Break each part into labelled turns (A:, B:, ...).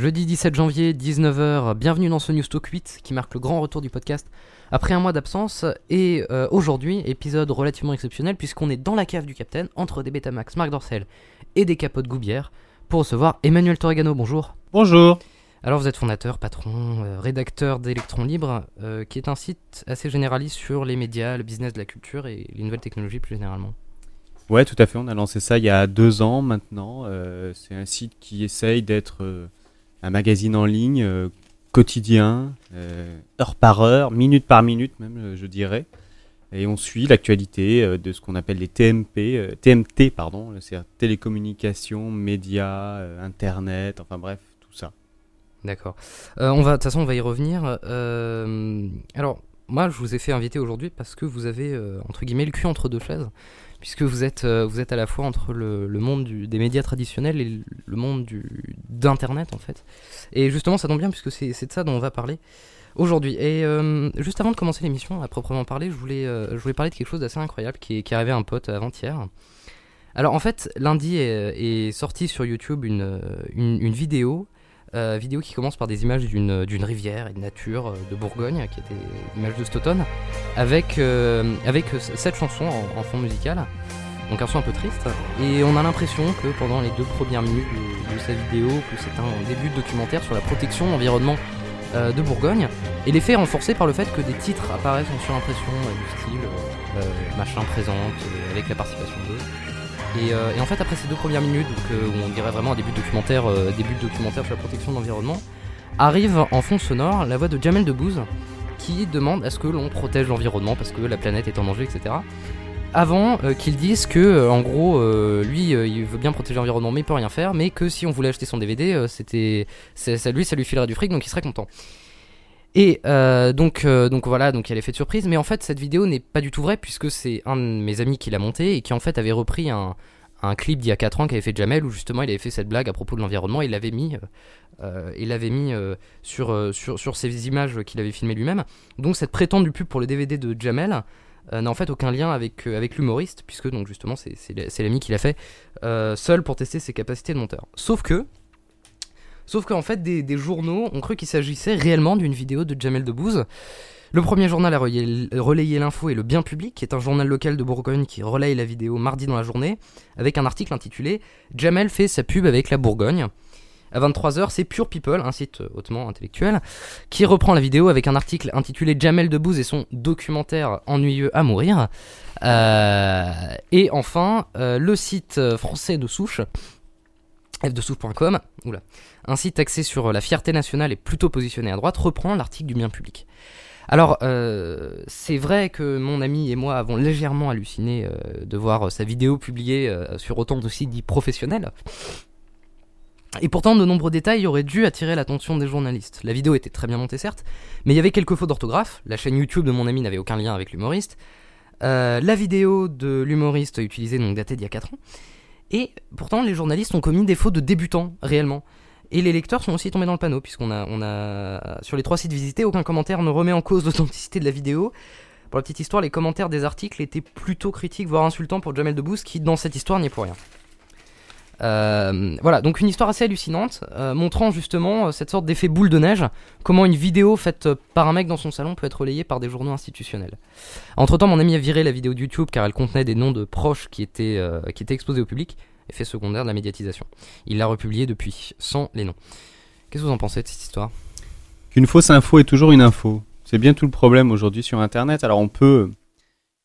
A: Jeudi 17 janvier, 19h, bienvenue dans ce News Talk 8 qui marque le grand retour du podcast après un mois d'absence. Et euh, aujourd'hui, épisode relativement exceptionnel puisqu'on est dans la cave du Capitaine entre des Betamax Marc Dorcel et des capotes Goubière pour recevoir Emmanuel Torregano. Bonjour.
B: Bonjour.
A: Alors vous êtes fondateur, patron, euh, rédacteur d'Electron Libre, euh, qui est un site assez généraliste sur les médias, le business de la culture et les nouvelles technologies plus généralement.
B: Ouais, tout à fait. On a lancé ça il y a deux ans maintenant. c'est un site qui essaye d'être un magazine en ligne euh, quotidien, euh, heure par heure, minute par minute même, euh, je dirais. Et on suit l'actualité de ce qu'on appelle les TMP, TMT, pardon, c'est télécommunications, médias, internet, enfin bref, tout ça.
A: D'accord. on va, de toute façon, on va y revenir. alors, moi, je vous ai fait inviter aujourd'hui parce que vous avez entre guillemets le cul entre deux chaises puisque vous êtes, euh, vous êtes à la fois entre le, monde des médias traditionnels et le monde d'Internet en fait. Et justement, ça tombe bien puisque c'est de ça dont on va parler aujourd'hui. Et euh, juste avant de commencer l'émission, à proprement parler, je voulais, euh, je voulais parler de quelque chose d'assez incroyable qui est, qui est arrivé à un pote avant-hier. Alors en fait, lundi est, sorti sur YouTube une, une vidéo euh, vidéo qui commence par des images d'une rivière et de nature euh, de Bourgogne, qui était l'image de cet avec, euh, avec cette chanson en, fond musical. Donc un son un peu triste. Et on a l'impression que pendant les deux premières minutes de, sa vidéo, que c'est un début de documentaire sur la protection de l'environnement de Bourgogne. Et l'effet est renforcé par le fait que des titres apparaissent en surimpression du style machin présente avec la participation d'eux. Euh, et, en fait, après ces deux premières minutes, euh, où on dirait vraiment un début de documentaire, euh, début documentaire sur la protection de l'environnement, arrive en fond sonore la voix de Jamel Debbouze qui demande à ce que l'on protège l'environnement parce que la planète est en danger, etc. Avant qu'il dise que, en gros, lui, il veut bien protéger l'environnement, mais il peut rien faire, mais que si on voulait acheter son DVD, c'était, ça, lui, ça lui filerait du fric, donc il serait content. Et donc, donc voilà, donc il y a l'effet de surprise. Mais en fait, cette vidéo n'est pas du tout vraie puisque c'est un de mes amis qui l'a monté et qui en fait avait repris un, un clip d'il y a 4 ans qu'avait fait Jamel où justement il avait fait cette blague à propos de l'environnement. Il l'avait mis, il l'avait mis sur, sur, sur ces images qu'il avait filmées lui-même. Donc cette prétendue pub pour le DVD de Jamel n'a en fait aucun lien avec, avec l'humoriste puisque donc justement c'est l'ami qui l'a fait seul pour tester ses capacités de monteur. Sauf que Sauf qu'en fait, des, journaux ont cru qu'il s'agissait réellement d'une vidéo de Jamel Debbouze. Le premier journal à relayer l'info est Le Bien Public, qui est un journal local de Bourgogne qui relaye la vidéo mardi dans la journée, avec un article intitulé Jamel fait sa pub avec la Bourgogne. À 23h, c'est Pure People, un site hautement intellectuel, qui reprend la vidéo avec un article intitulé Jamel Debbouze et son documentaire ennuyeux à mourir. Euh, et enfin, euh, le site français de souche, f2souche.com, oula, un site axé sur la fierté nationale et plutôt positionné à droite, reprend l'article du bien public. Alors, euh, c'est vrai que mon ami et moi avons légèrement halluciné euh, de voir sa vidéo publiée euh, sur autant de sites dits professionnels. Et pourtant, de nombreux détails auraient dû attirer l'attention des journalistes. La vidéo était très bien montée, certes, mais il y avait quelques fautes d'orthographe. La chaîne YouTube de mon ami n'avait aucun lien avec l'humoriste. la vidéo de l'humoriste utilisée, donc datée d'il y a 4 ans. Et pourtant, les journalistes ont commis des fautes de débutants, réellement. Et les lecteurs sont aussi tombés dans le panneau, puisqu'on a, sur les trois sites visités, aucun commentaire ne remet en cause l'authenticité de la vidéo. Pour la petite histoire, les commentaires des articles étaient plutôt critiques, voire insultants pour Jamel Debbouze, qui dans cette histoire n'y est pour rien. Euh, voilà, donc une histoire assez hallucinante, euh, montrant justement euh, cette sorte d'effet boule de neige, comment une vidéo faite par un mec dans son salon peut être relayée par des journaux institutionnels. Entre temps, mon ami a viré la vidéo de YouTube car elle contenait des noms de proches qui étaient, qui étaient exposés au public, effet secondaire de la médiatisation. Il l'a republié depuis, sans les noms. Qu'est-ce que vous en pensez de cette histoire?
B: Qu'une fausse info est toujours une info. C'est bien tout le problème aujourd'hui sur Internet. Alors on peut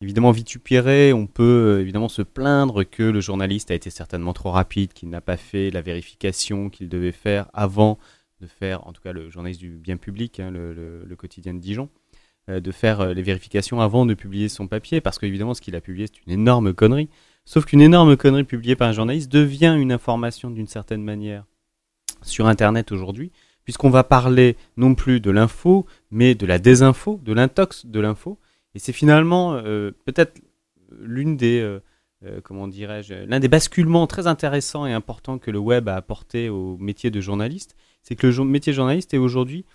B: évidemment vitupérer, on peut évidemment se plaindre que le journaliste a été certainement trop rapide, qu'il n'a pas fait la vérification qu'il devait faire avant de faire, en tout cas le journaliste du bien public, hein, le, quotidien de Dijon, euh, de faire euh, les vérifications avant de publier son papier, parce qu'évidemment ce qu'il a publié c'est une énorme connerie. Sauf qu'une énorme connerie publiée par un journaliste devient une information d'une certaine manière sur Internet aujourd'hui, puisqu'on va parler non plus de l'info, mais de la désinfo, de l'intox de l'info. Et c'est finalement euh, peut-être l'une des, euh, euh, comment dirais-je, l'un des basculements très intéressants et importants que le web a apporté au métier de journaliste, c'est que le métier de journaliste est aujourd'hui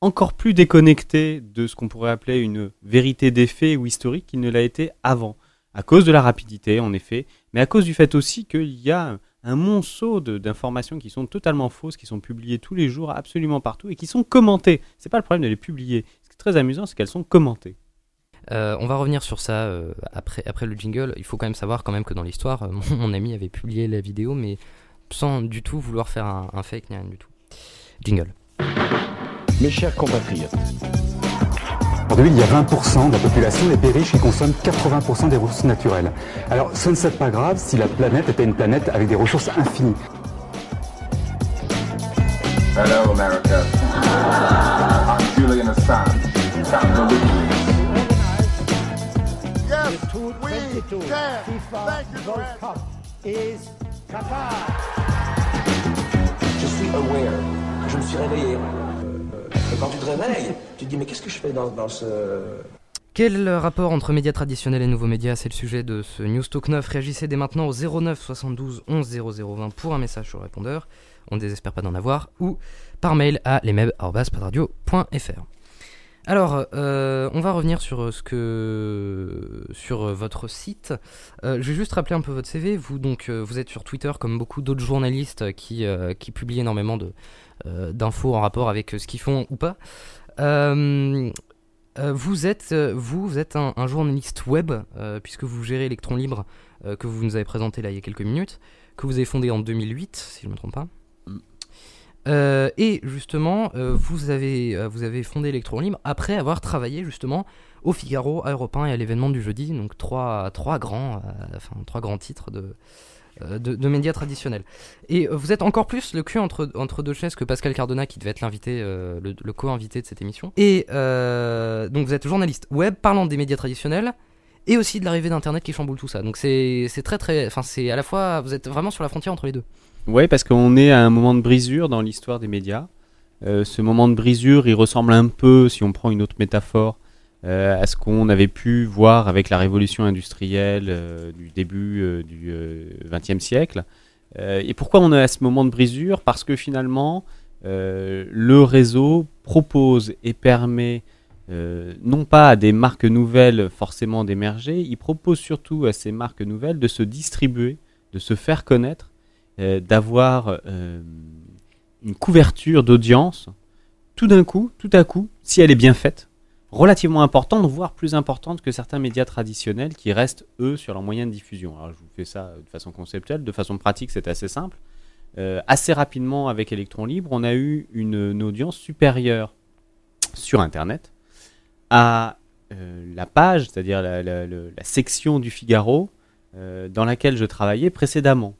B: encore plus déconnecté de ce qu'on pourrait appeler une vérité des faits ou historique qu'il ne l'a été avant à cause de la rapidité en effet, mais à cause du fait aussi qu'il y a un monceau d'informations qui sont totalement fausses, qui sont publiées tous les jours, absolument partout, et qui sont commentées. C'est pas le problème de les publier. Ce qui est très amusant, c'est qu'elles sont commentées.
A: Euh, on va revenir sur ça euh, après, après le jingle. Il faut quand même savoir quand même que dans l'histoire, euh, mon, ami avait publié la vidéo, mais sans du tout vouloir faire un, un fake ni rien du tout. Jingle.
C: Mes chers compatriotes,
D: Aujourd'hui, il y a 20% de la population des pays riches qui consomment 80% des ressources naturelles. Alors, ce ne serait pas grave si la planète était une planète avec des ressources infinies.
E: Hello, America. I'm Julian Assange,
F: we can. Thank you, Grant.
C: je suis aware. Je me suis réveillé. Et quand tu te réveilles, tu te dis mais qu'est-ce que je fais dans, dans ce...
A: Quel rapport entre médias traditionnels et nouveaux médias? C'est le sujet de ce News Talk 9. Réagissez dès maintenant au 09 72 11 0020 pour un message sur le répondeur. On ne désespère pas d'en avoir. Ou par mail à lesmeb.padradio.fr. Alors, euh, on va revenir sur ce que sur votre site. Euh, je vais juste rappeler un peu votre CV. Vous donc, euh, vous êtes sur Twitter comme beaucoup d'autres journalistes qui euh, qui publient énormément euh, d'infos en rapport avec ce qu'ils font ou pas. Euh, euh, vous êtes euh, vous, êtes un, un journaliste web euh, puisque vous gérez Electron Libre euh, que vous nous avez présenté là il y a quelques minutes, que vous avez fondé en 2008 si je ne me trompe pas. Euh, et justement, euh, vous, avez, euh, vous avez fondé Electron Libre après avoir travaillé justement au Figaro, à Europe 1 et à l'événement du jeudi, donc trois, trois, grands, enfin, trois grands titres de, de, médias traditionnels. Et vous êtes encore plus le cul entre, entre deux chaises que Pascal Cardona, qui devait être l'invité, le, co-invité de cette émission. Et donc vous êtes journaliste web parlant des médias traditionnels et aussi de l'arrivée d'Internet qui chamboule tout ça. Donc c'est très très, enfin c'est à la fois, vous êtes vraiment sur la frontière entre les deux.
B: Ouais, parce qu'on est à un moment de brisure dans l'histoire des médias. Euh, ce moment de brisure, il ressemble un peu, si on prend une autre métaphore, euh, à ce qu'on avait pu voir avec la révolution industrielle euh, du début du XXe siècle. Et pourquoi on est à ce moment de brisure? Parce que finalement, le réseau propose et permet non pas à des marques nouvelles forcément d'émerger, il propose surtout à ces marques nouvelles de se distribuer, de se faire connaître, d'avoir euh, une couverture d'audience tout d'un coup, tout à coup, si elle est bien faite, relativement importante, voire plus importante que certains médias traditionnels qui restent, eux, sur leur moyen de diffusion. Alors je vous fais ça de façon conceptuelle, de façon pratique, c'est assez simple. Euh, assez rapidement, avec Electron Libre, on a eu une, audience supérieure sur Internet à euh, la page, c'est-à-dire la, section du Figaro euh, dans laquelle je travaillais précédemment.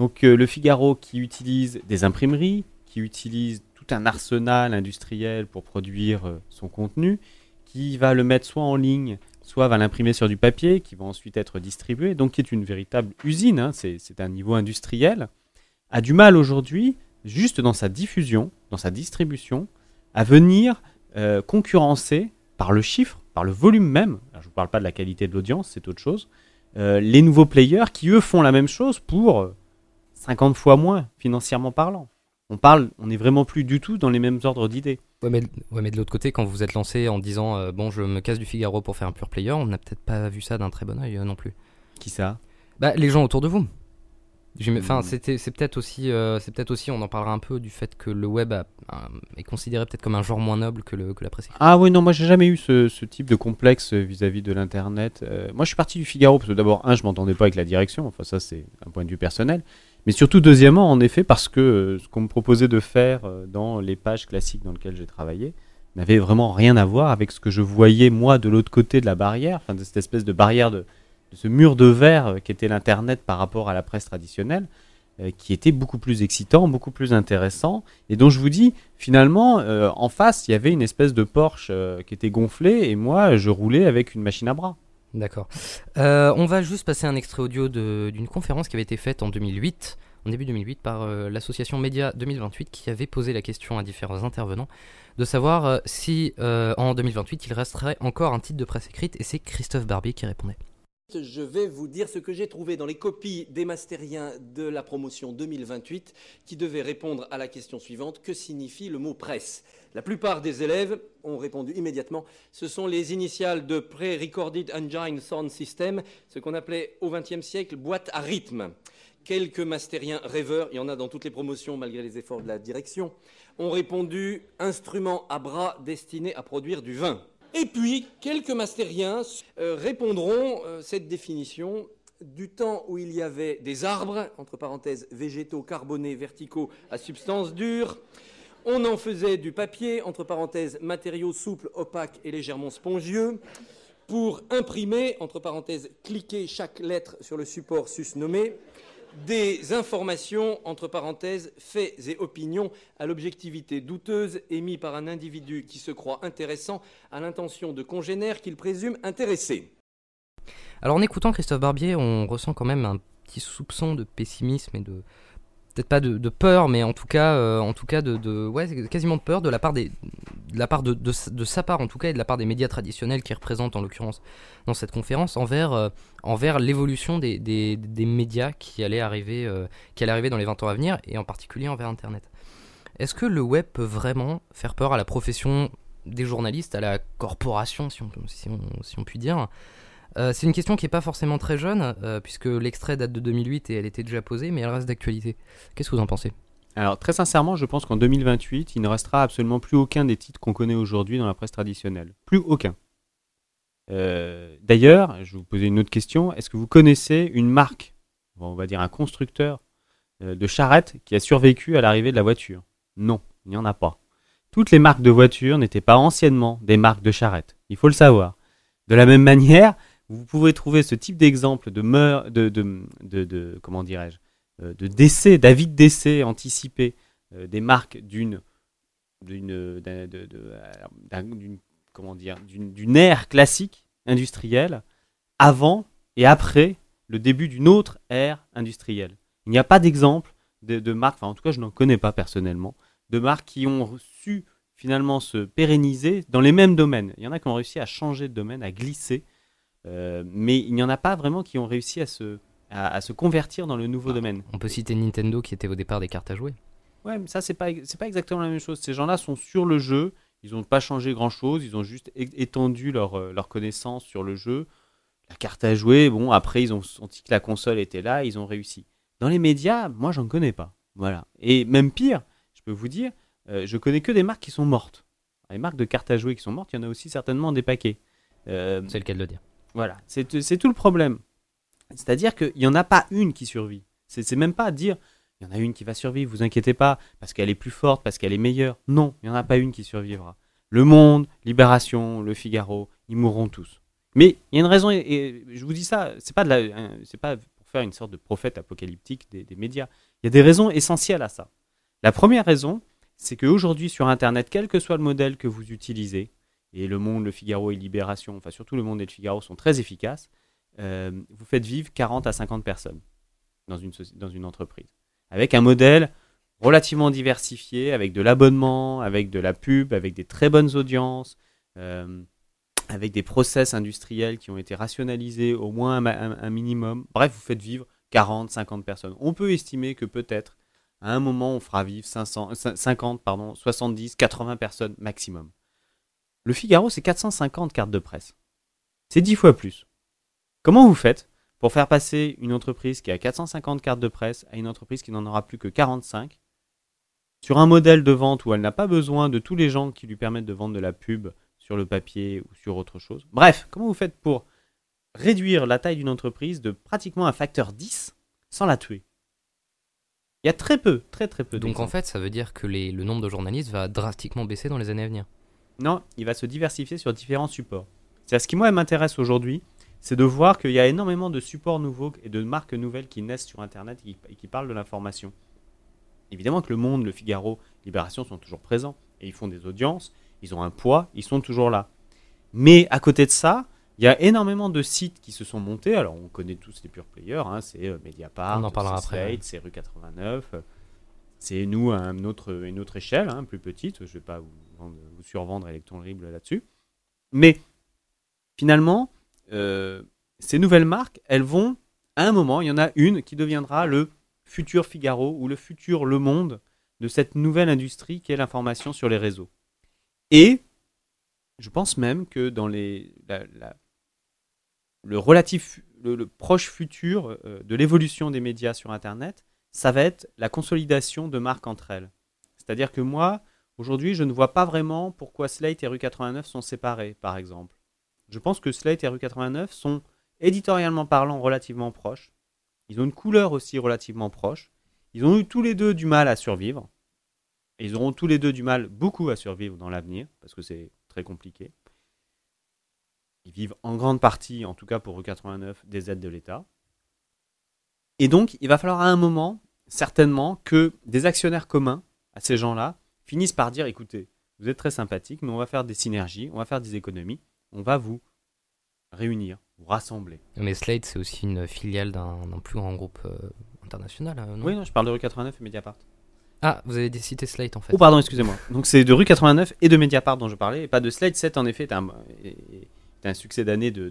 B: Donc euh, le Figaro qui utilise des imprimeries, qui utilise tout un arsenal industriel pour produire euh, son contenu, qui va le mettre soit en ligne, soit va l'imprimer sur du papier, qui va ensuite être distribué, donc qui est une véritable usine, hein, c'est un niveau industriel, a du mal aujourd'hui, juste dans sa diffusion, dans sa distribution, à venir euh, concurrencer par le chiffre, par le volume même, je ne vous parle pas de la qualité de l'audience, c'est autre chose, les nouveaux players qui eux font la même chose pour 50 fois moins financièrement parlant. On parle, on n'est vraiment plus du tout dans les mêmes ordres d'idées.
A: Ouais mais, ouais, mais de l'autre côté, quand vous vous êtes lancé en disant euh, bon, je me casse du Figaro pour faire un pur player, on n'a peut-être pas vu ça d'un très bon oeil euh, non plus.
B: Qui ça?
A: Bah, les gens autour de vous. Enfin,
B: Mm.
A: c'était, c'est peut-être aussi, euh, c'est peut-être aussi, on en parlera un peu du fait que le web a- a- est considéré peut-être comme un genre moins noble que, le, que la presse.
B: Ah oui, non, moi j'ai jamais eu ce, ce type de complexe vis-à-vis de l'internet. Euh, moi je suis parti du Figaro parce que d'abord, un, je m'entendais pas avec la direction, enfin ça c'est un point de vue personnel. Mais surtout, deuxièmement, en effet, parce que euh, ce qu'on me proposait de faire euh, dans les pages classiques dans lesquelles j'ai travaillé n'avait vraiment rien à voir avec ce que je voyais moi de l'autre côté de la barrière, enfin de cette espèce de barrière de, ce mur de verre euh, qu'était l'internet par rapport à la presse traditionnelle, qui était beaucoup plus excitant, beaucoup plus intéressant, et dont je vous dis, finalement, en face, il y avait une espèce de Porsche qui était gonflée, et moi, je roulais avec une machine à bras.
A: D'accord. Euh, on va juste passer un extrait audio d'une conférence qui avait été faite en 2008, en début 2008, par euh, l'association Média 2028, qui avait posé la question à différents intervenants de savoir euh, si en 2028 il resterait encore un titre de presse écrite, et c'est Christophe Barbier qui répondait.
G: Je vais vous dire ce que j'ai trouvé dans les copies des mastériens de la promotion 2028 qui devaient répondre à la question suivante que signifie le mot presse? La plupart des élèves ont répondu immédiatement ce sont les initiales de Pre-Recorded Engine Sound System, ce qu'on appelait au XXe siècle boîte à rythme. Quelques mastériens rêveurs, il y en a dans toutes les promotions malgré les efforts de la direction, ont répondu instrument à bras destiné à produire du vin. Et puis, quelques mastériens euh, répondront euh, cette définition. Du temps où il y avait des arbres, entre parenthèses végétaux carbonés verticaux à substance dure, on en faisait du papier, entre parenthèses matériaux souples, opaques et légèrement spongieux, pour imprimer, entre parenthèses cliquer chaque lettre sur le support susnommé, des informations, entre parenthèses, faits et opinions à l'objectivité douteuse émis par un individu qui se croit intéressant à l'intention de congénères qu'il présume intéressés.
A: Alors en écoutant Christophe Barbier, on ressent quand même un petit soupçon de pessimisme et de pas de, peur, mais en tout cas, euh, en tout cas de, ouais, quasiment de peur de la part des, de la part de, sa part en tout cas et de la part des médias traditionnels qui représentent en l'occurrence dans cette conférence envers, euh, envers l'évolution des, des, des, médias qui allaient arriver, euh, qui allait arriver dans les 20 ans à venir et en particulier envers Internet. Est-ce que le web peut vraiment faire peur à la profession des journalistes, à la corporation, si on, si on, si on peut dire euh, c'est une question qui n'est pas forcément très jeune, euh, puisque l'extrait date de 2008 et elle était déjà posée, mais elle reste d'actualité. Qu'est-ce que vous en pensez?
B: Alors, très sincèrement, je pense qu'en 2028, il ne restera absolument plus aucun des titres qu'on connaît aujourd'hui dans la presse traditionnelle. Plus aucun. Euh, d'ailleurs, je vais vous poser une autre question. Est-ce que vous connaissez une marque, on va dire un constructeur de charrettes qui a survécu à l'arrivée de la voiture? Non, il n'y en a pas. Toutes les marques de voitures n'étaient pas anciennement des marques de charrettes. Il faut le savoir. De la même manière, vous pouvez trouver ce type d'exemple de, de, de, de, comment dirais-je, euh, de décès, d'avis de décès anticipé euh, des marques d'une d'une comment dire d'une ère classique industrielle avant et après le début d'une autre ère industrielle. Il n'y a pas d'exemple de, marques, enfin en tout cas je n'en connais pas personnellement, de marques qui ont su finalement se pérenniser dans les mêmes domaines. Il y en a qui ont réussi à changer de domaine, à glisser euh, mais il n'y en a pas vraiment qui ont réussi à se, à, se convertir dans le nouveau
A: bah,
B: domaine.
A: On peut citer Nintendo qui était au départ des cartes à jouer.
B: Ouais, mais ça, c'est pas, pas exactement la même chose. Ces gens-là sont sur le jeu, ils n'ont pas changé grand-chose, ils ont juste étendu leur, euh, leur connaissance sur le jeu. La carte à jouer, bon, après, ils ont senti que la console était là, ils ont réussi. Dans les médias, moi, j'en connais pas. Voilà. Et même pire, je peux vous dire, euh, je connais que des marques qui sont mortes. Les marques de cartes à jouer qui sont mortes, il y en a aussi certainement des paquets.
A: c'est le cas de le dire.
B: Voilà, c'est tout le problème. C'est-à-dire qu'il n'y en a pas une qui survit. C'est même pas dire il y en a une qui va survivre, vous inquiétez pas, parce qu'elle est plus forte, parce qu'elle est meilleure. Non, il n'y en a pas une qui survivra. Le Monde, Libération, Le Figaro, ils mourront tous. Mais il y a une raison, et, je vous dis ça, c'est pas, pas pour faire une sorte de prophète apocalyptique des, des médias. Il y a des raisons essentielles à ça. La première raison, c'est qu'aujourd'hui sur Internet, quel que soit le modèle que vous utilisez, et Le Monde, Le Figaro et Libération, enfin surtout Le Monde et Le Figaro sont très efficaces, euh, vous faites vivre 40 à 50 personnes dans une, entreprise. Avec un modèle relativement diversifié, avec de l'abonnement, avec de la pub, avec des très bonnes audiences, euh, avec des process industriels qui ont été rationalisés au moins un, minimum. Bref, vous faites vivre 40, 50 personnes. On peut estimer que peut-être à un moment on fera vivre 500, 50, pardon, 70, 80 personnes maximum. Le Figaro, c'est 450 cartes de presse. C'est 10 fois plus. Comment vous faites pour faire passer une entreprise qui a 450 cartes de presse à une entreprise qui n'en aura plus que 45 sur un modèle de vente où elle n'a pas besoin de tous les gens qui lui permettent de vendre de la pub sur le papier ou sur autre chose? Bref, comment vous faites pour réduire la taille d'une entreprise de pratiquement un facteur 10 sans la tuer? Il y a très peu, très très peu.
A: Donc en fait, ça veut dire que le nombre de journalistes va drastiquement baisser dans les années à venir.
B: Non, il va se diversifier sur différents supports. C'est ce qui moi m'intéresse aujourd'hui, c'est de voir qu'il y a énormément de supports nouveaux et de marques nouvelles qui naissent sur Internet et qui, parlent de l'information. Évidemment que Le Monde, Le Figaro, Libération sont toujours présents et ils font des audiences, ils ont un poids, ils sont toujours là. Mais à côté de ça, il y a énormément de sites qui se sont montés. Alors on connaît tous les pure players, hein, c'est euh, Mediapart, c'est Rue 89, c'est nous à une autre, une autre échelle, hein, plus petite. Je ne vais pas vous, vous survendre Electron là-dessus. Mais finalement, euh, ces nouvelles marques, elles vont, à un moment, il y en a une qui deviendra le futur Figaro ou le futur Le Monde de cette nouvelle industrie qui est l'information sur les réseaux. Et je pense même que dans les, le relatif, le proche futur euh, de l'évolution des médias sur Internet, ça va être la consolidation de marques entre elles. C'est-à-dire que moi, aujourd'hui, je ne vois pas vraiment pourquoi Slate et Rue 89 sont séparés, par exemple. Je pense que Slate et Rue 89 sont éditorialement parlant relativement proches. Ils ont une couleur aussi relativement proche. Ils ont eu tous les deux du mal à survivre. Et ils auront tous les deux du mal beaucoup à survivre dans l'avenir, parce que c'est très compliqué. Ils vivent en grande partie, en tout cas pour Rue 89, des aides de l'État. Et donc, il va falloir à un moment, certainement, que des actionnaires communs à ces gens-là finissent par dire écoutez, vous êtes très sympathiques, mais on va faire des synergies, on va faire des économies, on va vous réunir, vous rassembler.
A: Mais Slate, c'est aussi une filiale d'un plus grand groupe euh, international. euh, non
B: Oui, non, je parle de rue 89 et Mediapart.
A: Ah, vous avez cité Slate en fait.
B: Oh, pardon, excusez-moi. Donc, c'est de rue 89 et de Mediapart dont je parlais, et pas de Slate. 7, en effet, est un, est- est un succès d'année de,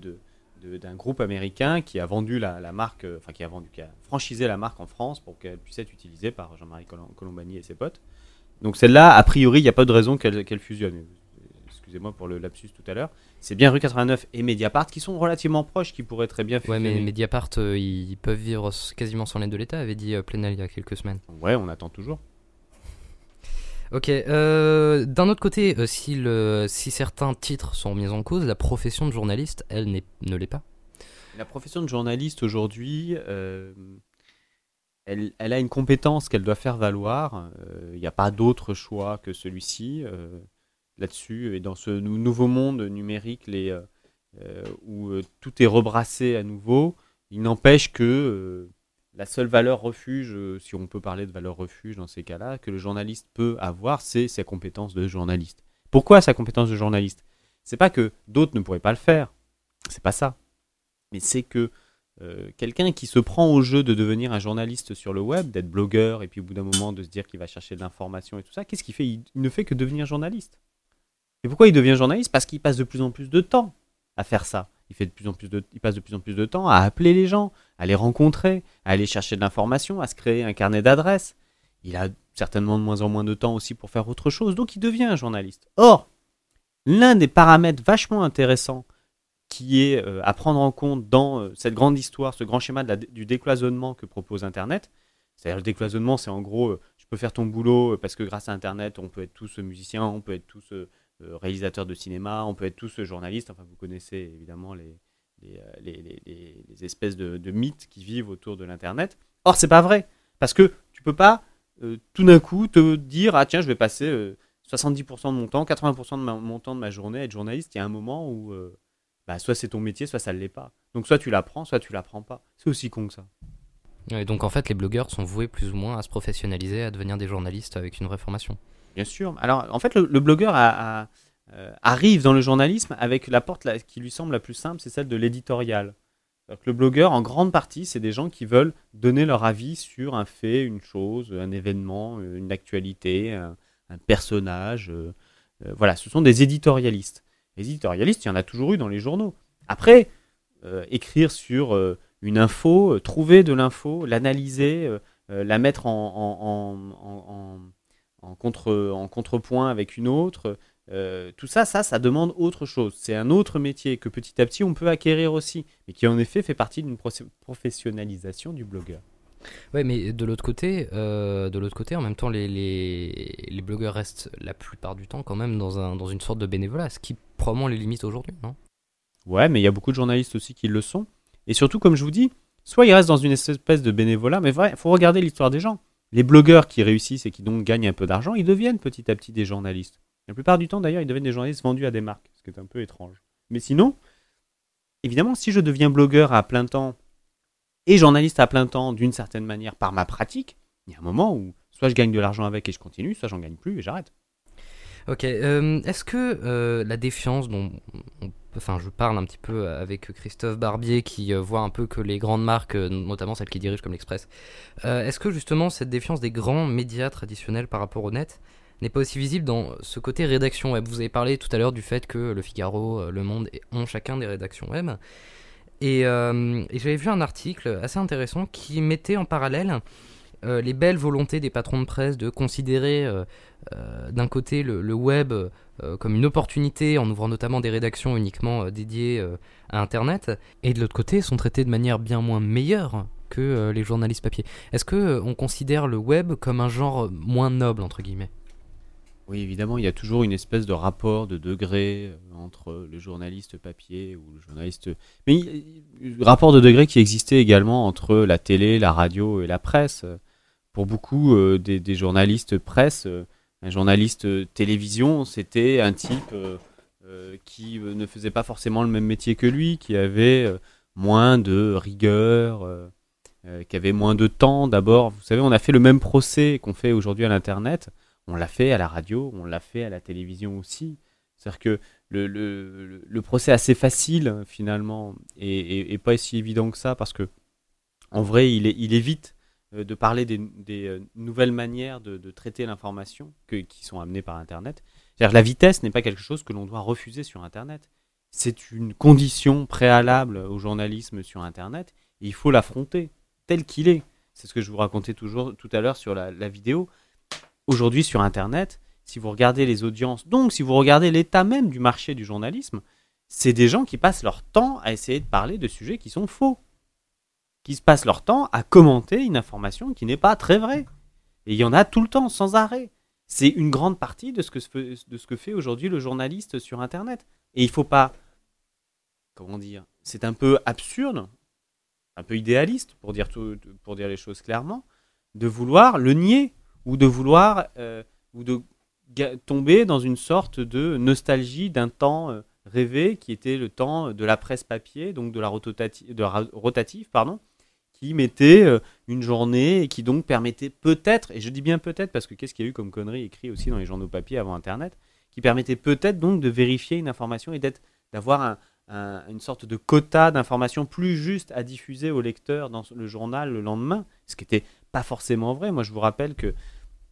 B: d'un groupe américain qui a vendu la, la marque, euh, enfin, qui a vendu, qui a franchisé la marque en France pour qu'elle puisse être utilisée par Jean-Marie Colom- Colombani et ses potes. Donc, celle-là, a priori, il n'y a pas de raison qu'elle, fusionne. Excusez-moi pour le lapsus tout à l'heure. C'est bien rue 89 et Mediapart qui sont relativement proches, qui pourraient très bien
A: Ouais,
B: fusionner.
A: mais Mediapart, euh, ils peuvent vivre quasiment sans l'aide de l'État, avait dit euh, Plenel il y a quelques semaines.
B: Ouais, on attend toujours.
A: Ok, euh, d'un autre côté, euh, si, le, si certains titres sont mis en cause, la profession de journaliste, elle ne l'est pas.
B: La profession de journaliste aujourd'hui, euh, elle, a une compétence qu'elle doit faire valoir. Euh, Il n'y a pas d'autre choix que celui-ci euh, là-dessus. Et dans ce nou- nouveau monde numérique euh, euh, où euh, tout est rebrassé à nouveau, il n'empêche que euh, la seule valeur refuge, euh, si on peut parler de valeur refuge dans ces cas-là, que le journaliste peut avoir, c'est sa compétence de journaliste. Pourquoi sa compétence de journaliste? C'est pas que d'autres ne pourraient pas le faire. C'est pas ça mais c'est que euh, quelqu'un qui se prend au jeu de devenir un journaliste sur le web, d'être blogueur, et puis au bout d'un moment de se dire qu'il va chercher de l'information et tout ça, qu'est-ce qu'il fait? Il, ne fait que devenir journaliste. Et pourquoi il devient journaliste? Parce qu'il passe de plus en plus de temps à faire ça. Il, fait de plus en plus de, il passe de plus en plus de temps à appeler les gens, à les rencontrer, à aller chercher de l'information, à se créer un carnet d'adresses. Il a certainement de moins en moins de temps aussi pour faire autre chose, donc il devient un journaliste. Or, l'un des paramètres vachement intéressants qui est euh, à prendre en compte dans euh, cette grande histoire, ce grand schéma du décloisonnement que propose Internet. C'est-à-dire le décloisonnement, c'est en gros, euh, je peux faire ton boulot parce que grâce à Internet, on peut être tous musiciens, on peut être tous réalisateurs de cinéma, on peut être tous journalistes. Enfin, vous connaissez évidemment les, espèces de, mythes qui vivent autour de l'Internet. Or, c'est pas vrai. Parce que tu peux pas tout d'un coup te dire, ah tiens, je vais passer euh, 70% de mon temps, 80% de mon temps de ma journée à être journaliste. Il y a un moment où bah, soit c'est ton métier, soit ça ne l'est pas. Donc soit tu l'apprends, soit tu l'apprends pas. C'est aussi con que ça.
A: Et donc en fait, les blogueurs sont voués plus ou moins à se professionnaliser, à devenir des journalistes avec une vraie formation.
B: Bien sûr. Alors en fait, le, le blogueur a- a- euh, arrive dans le journalisme avec la porte la- qui lui semble la plus simple, c'est celle de l'éditorial. Le blogueur, en grande partie, c'est des gens qui veulent donner leur avis sur un fait, une chose, un événement, une actualité, un, un personnage. euh, euh, voilà, ce sont des éditorialistes. Les éditorialistes, il y en a toujours eu dans les journaux. Après, euh, écrire sur euh, une info, euh, trouver de l'info, l'analyser, la mettre en, en- en- en- en- en contre, en contrepoint avec une autre, tout ça, ça, ça demande autre chose. C'est un autre métier que petit à petit on peut acquérir aussi, mais qui en effet fait partie d'une professionnalisation du blogueur.
A: Ouais, mais de l'autre côté, euh, de l'autre côté, en même temps, les, les, blogueurs restent la plupart du temps quand même dans, un, dans une sorte de bénévolat, ce qui probablement les limite aujourd'hui, non?
B: Ouais, mais il y a beaucoup de journalistes aussi qui le sont. Et surtout, comme je vous dis, soit ils restent dans une espèce de bénévolat, mais il faut regarder l'histoire des gens. Les blogueurs qui réussissent et qui donc gagnent un peu d'argent, ils deviennent petit à petit des journalistes. La plupart du temps, d'ailleurs, ils deviennent des journalistes vendus à des marques, ce qui est un peu étrange. Mais sinon, évidemment, si je deviens blogueur à plein temps et journaliste à plein temps d'une certaine manière par ma pratique, il y a un moment où soit je gagne de l'argent avec et je continue, soit j'en gagne plus et j'arrête.
A: Ok, euh, est-ce que euh, la défiance dont on- enfin, je parle un petit peu avec Christophe Barbier qui euh, voit un peu que les grandes marques, notamment celles qui dirigent comme l'Express, est-ce que justement cette défiance des grands médias traditionnels par rapport au net n'est pas aussi visible dans ce côté rédaction web? Vous avez parlé tout à l'heure du fait que Le Figaro, Le Monde ont chacun des rédactions web. Et, euh, et j'avais vu un article assez intéressant qui mettait en parallèle euh, les belles volontés des patrons de presse de considérer euh, d'un côté le, web comme une opportunité en ouvrant notamment des rédactions uniquement dédiées à Internet, et de l'autre côté sont traités de manière bien moins meilleure que les journalistes papier. Est-ce euh, on considère le web comme un genre moins noble entre guillemets?
B: Oui, évidemment, il y a toujours une espèce de rapport de degré euh, entre le journaliste papier ou le journaliste. Mais il- rapport de degré qui existait également entre la télé, la radio et la presse. Pour beaucoup euh, des, journalistes presse, euh, un journaliste télévision, c'était un type qui ne faisait pas forcément le même métier que lui, qui avait moins de rigueur, qui avait moins de temps. D'abord, vous savez, on a fait le même procès qu'on fait aujourd'hui à l'Internet. On l'a fait à la radio, on l'a fait à la télévision aussi. C'est-à-dire que le, procès est assez facile finalement et, pas si évident que ça parce que en vrai il, est- évite euh, de parler des, euh, nouvelles manières de, traiter l'information qui sont amenées par Internet. C'est-à-dire la vitesse n'est pas quelque chose que l'on doit refuser sur Internet. C'est une condition préalable au journalisme sur Internet et il faut l'affronter tel qu'il est. C'est ce que je vous racontais toujours tout à l'heure sur la vidéo. Aujourd'hui sur Internet, si vous regardez les audiences, donc si vous regardez l'état même du marché du journalisme, c'est des gens qui passent leur temps à essayer de parler de sujets qui sont faux, qui se passent leur temps à commenter une information qui n'est pas très vraie. Et il y en a tout le temps, sans arrêt. C'est une grande partie de ce que, fait- aujourd'hui le journaliste sur Internet. Et il faut pas, comment dire, c'est un peu absurde, un peu idéaliste pour dire les choses clairement, de vouloir le nier ou de vouloir euh, ou de tomber dans une sorte de nostalgie d'un temps euh, rêvé qui était le temps de la presse papier, donc de la, de rotative, pardon, qui mettait euh, une journée et qui donc permettait peut-être, et je dis bien peut-être parce que qu'est-ce qu'il y a eu comme connerie écrit aussi dans les journaux papier avant Internet, qui permettait peut-être donc de vérifier une information et d'avoir un- un- une sorte de quota d'informations plus juste à diffuser au lecteur dans le journal le lendemain, ce qui n'était pas forcément vrai. Moi, je vous rappelle que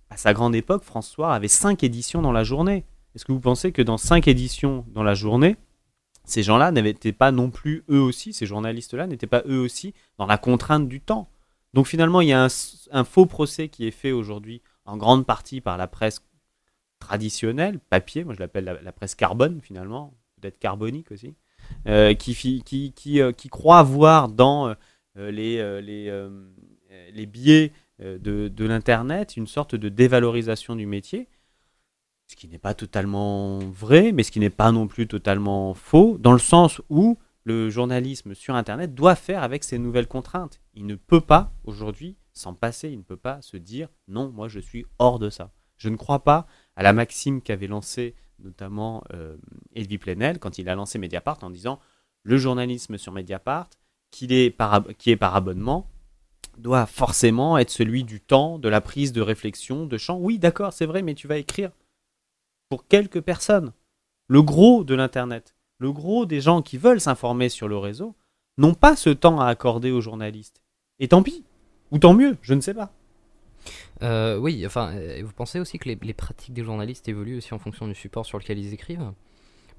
B: à sa grande époque, François avait cinq éditions dans la journée. Est-ce que vous pensez que dans cinq éditions dans la journée, ces gens-là n'étaient pas non plus eux aussi, ces journalistes-là n'étaient pas eux aussi dans la contrainte du temps? Donc finalement, il y a un, faux procès qui est fait aujourd'hui en grande partie par la presse traditionnelle, papier, moi je l'appelle la, presse carbone finalement, peut-être carbonique aussi, euh, euh, qui croit voir dans euh, les, les, les biais euh, de, de l'Internet une sorte de dévalorisation du métier, ce qui n'est pas totalement vrai, mais ce qui n'est pas non plus totalement faux, dans le sens où le journalisme sur Internet doit faire avec ces nouvelles contraintes. Il ne peut pas aujourd'hui s'en passer, il ne peut pas se dire non, moi je suis hors de ça. Je ne crois pas à la maxime qu'avait lancée notamment euh, Edwy Plenel quand il a lancé Mediapart en disant le journalisme sur Mediapart, qu'il est par qui est par abonnement, doit forcément être celui du temps, de la prise de réflexion, de champ. Oui, d'accord, c'est vrai, mais tu vas écrire pour quelques personnes. Le gros de l'Internet, le gros des gens qui veulent s'informer sur le réseau, n'ont pas ce temps à accorder aux journalistes. Et tant pis, ou tant mieux, je ne sais pas.
A: Euh, oui, enfin, euh, vous pensez aussi que les pratiques des journalistes évoluent aussi en fonction du support sur lequel ils écrivent?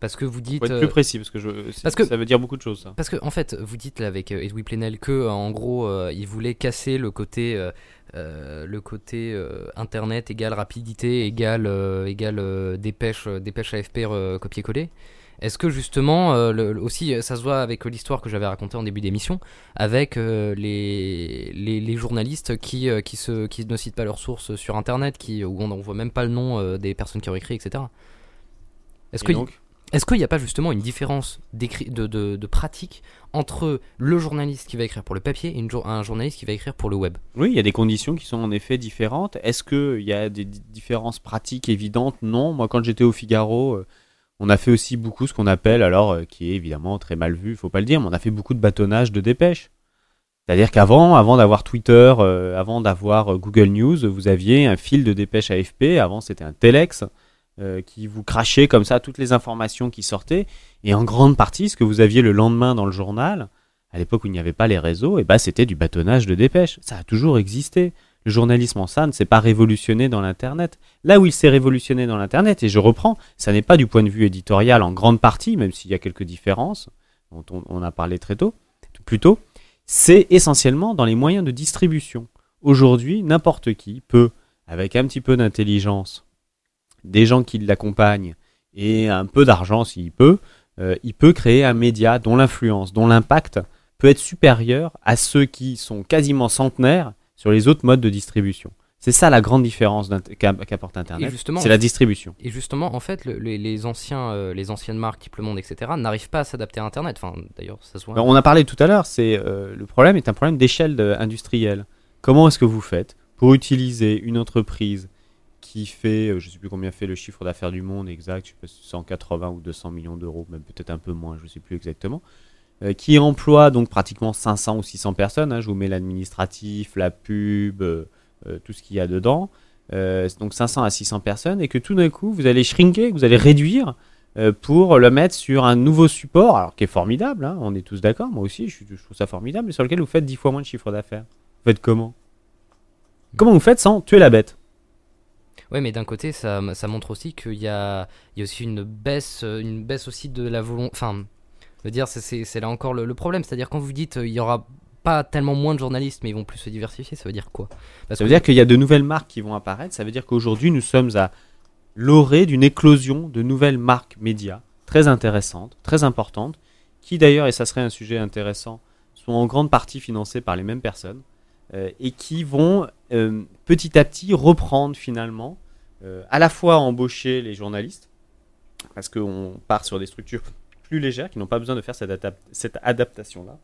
A: Parce que vous dites.
B: Faut être
A: euh,
B: plus précis, parce que, je,
A: parce que-
B: ça veut dire beaucoup de choses, ça.
A: Parce que en fait, vous dites là avec euh, Edoui Plenel que euh, en gros, euh, il voulait casser le côté, euh, euh, le côté euh, internet égale rapidité égale euh, égale euh, dépêche, euh, dépêche AFP euh, copier-coller. Est-ce que justement, euh, le- aussi, euh, ça se voit avec l'histoire que j'avais racontée en début d'émission, avec euh, les, les, les journalistes qui, euh, qui, se, qui ne citent pas leurs sources sur Internet, qui, où on ne voit même pas le nom euh, des personnes qui ont écrit, etc. Est-ce que
B: donc,
A: est-ce qu'il n'y a pas justement une différence de, pratique entre le journaliste qui va écrire pour le papier et un journaliste qui va écrire pour le web?
B: Oui, il y a des conditions qui sont en effet différentes. Est-ce qu'il y a des di- différences pratiques évidentes? Non. Moi, quand j'étais au Figaro, euh, on a fait aussi beaucoup ce qu'on appelle, alors, euh, qui est évidemment très mal vu, il faut pas le dire, mais on a fait beaucoup de bâtonnage de dépêches. C'est-à-dire qu'avant, avant d'avoir Twitter, euh, avant d'avoir Google News, vous aviez un fil de dépêche AFP. Avant, c'était un Telex euh, qui vous crachait comme ça toutes les informations qui sortaient. Et en grande partie, ce que vous aviez le lendemain dans le journal, à l'époque où il n'y avait pas les réseaux, et ben c'était du bâtonnage de dépêches. Ça a toujours existé. Le journalisme en ça ne s'est pas révolutionné dans l'Internet. Là où il s'est révolutionné dans l'Internet, et je reprends, ça n'est pas du point de vue éditorial en grande partie, même s'il y a quelques différences, dont on, on a parlé très tôt, plus tôt, c'est essentiellement dans les moyens de distribution. Aujourd'hui, n'importe qui peut, avec un petit peu d'intelligence, des gens qui l'accompagnent et un peu d'argent s'il peut, euh, il peut créer un média dont l'influence, dont l'impact peut être supérieur à ceux qui sont quasiment centenaires sur les autres modes de distribution. C'est ça la grande différence qu'apporte
A: Et
B: Internet. C'est la distribution.
A: Et justement, en fait, le- les, les anciens, euh, les anciennes marques type Le Monde, etc., n'arrivent pas à s'adapter à Internet. Enfin, d'ailleurs, ça se voit.
B: Ben, On a parlé tout à l'heure, c'est euh, le problème est un problème d'échelle industrielle. Comment est-ce que vous faites pour utiliser une entreprise qui fait, euh, je ne sais plus combien fait le chiffre d'affaires du monde exact, je sais pas si c'est 180 ou 200 millions d'euros, même peut-être un peu moins, je ne sais plus exactement, euh, qui emploie donc pratiquement 500 ou 600 personnes. hein, je vous mets l'administratif, la pub, euh, tout ce qu'il y a dedans. Donc 500 à 600 personnes, et que tout d'un coup, vous allez shrinker, vous allez réduire pour le mettre sur un nouveau support, alors qui est formidable, hein, on est tous d'accord, moi aussi, je, je trouve ça formidable, mais sur lequel vous faites 10 fois moins de chiffre d'affaires. Vous faites comment? Comment vous faites sans tuer la bête?
A: Ouais, mais d'un côté, ça, ça montre aussi qu'il y a, il y a aussi une baisse, euh, une baisse aussi de la volonté. Enfin, je veux dire, c'est- là encore le, le problème. C'est-à-dire, quand vous dites euh, il y aura pas tellement moins de journalistes, mais ils vont plus se diversifier, ça veut dire quoi? Parce
B: Ça veut
A: que-
B: dire qu'il y a de nouvelles marques qui vont apparaître, ça veut dire qu'aujourd'hui, nous sommes à l'orée d'une éclosion de nouvelles marques médias très intéressantes, très importantes, qui d'ailleurs, et ça serait un sujet intéressant, sont en grande partie financées par les mêmes personnes, et qui vont euh, petit à petit reprendre finalement, euh, à la fois embaucher les journalistes, parce qu'on part sur des structures plus légères, qui n'ont pas besoin de faire cette, adap- cette adaptation-là,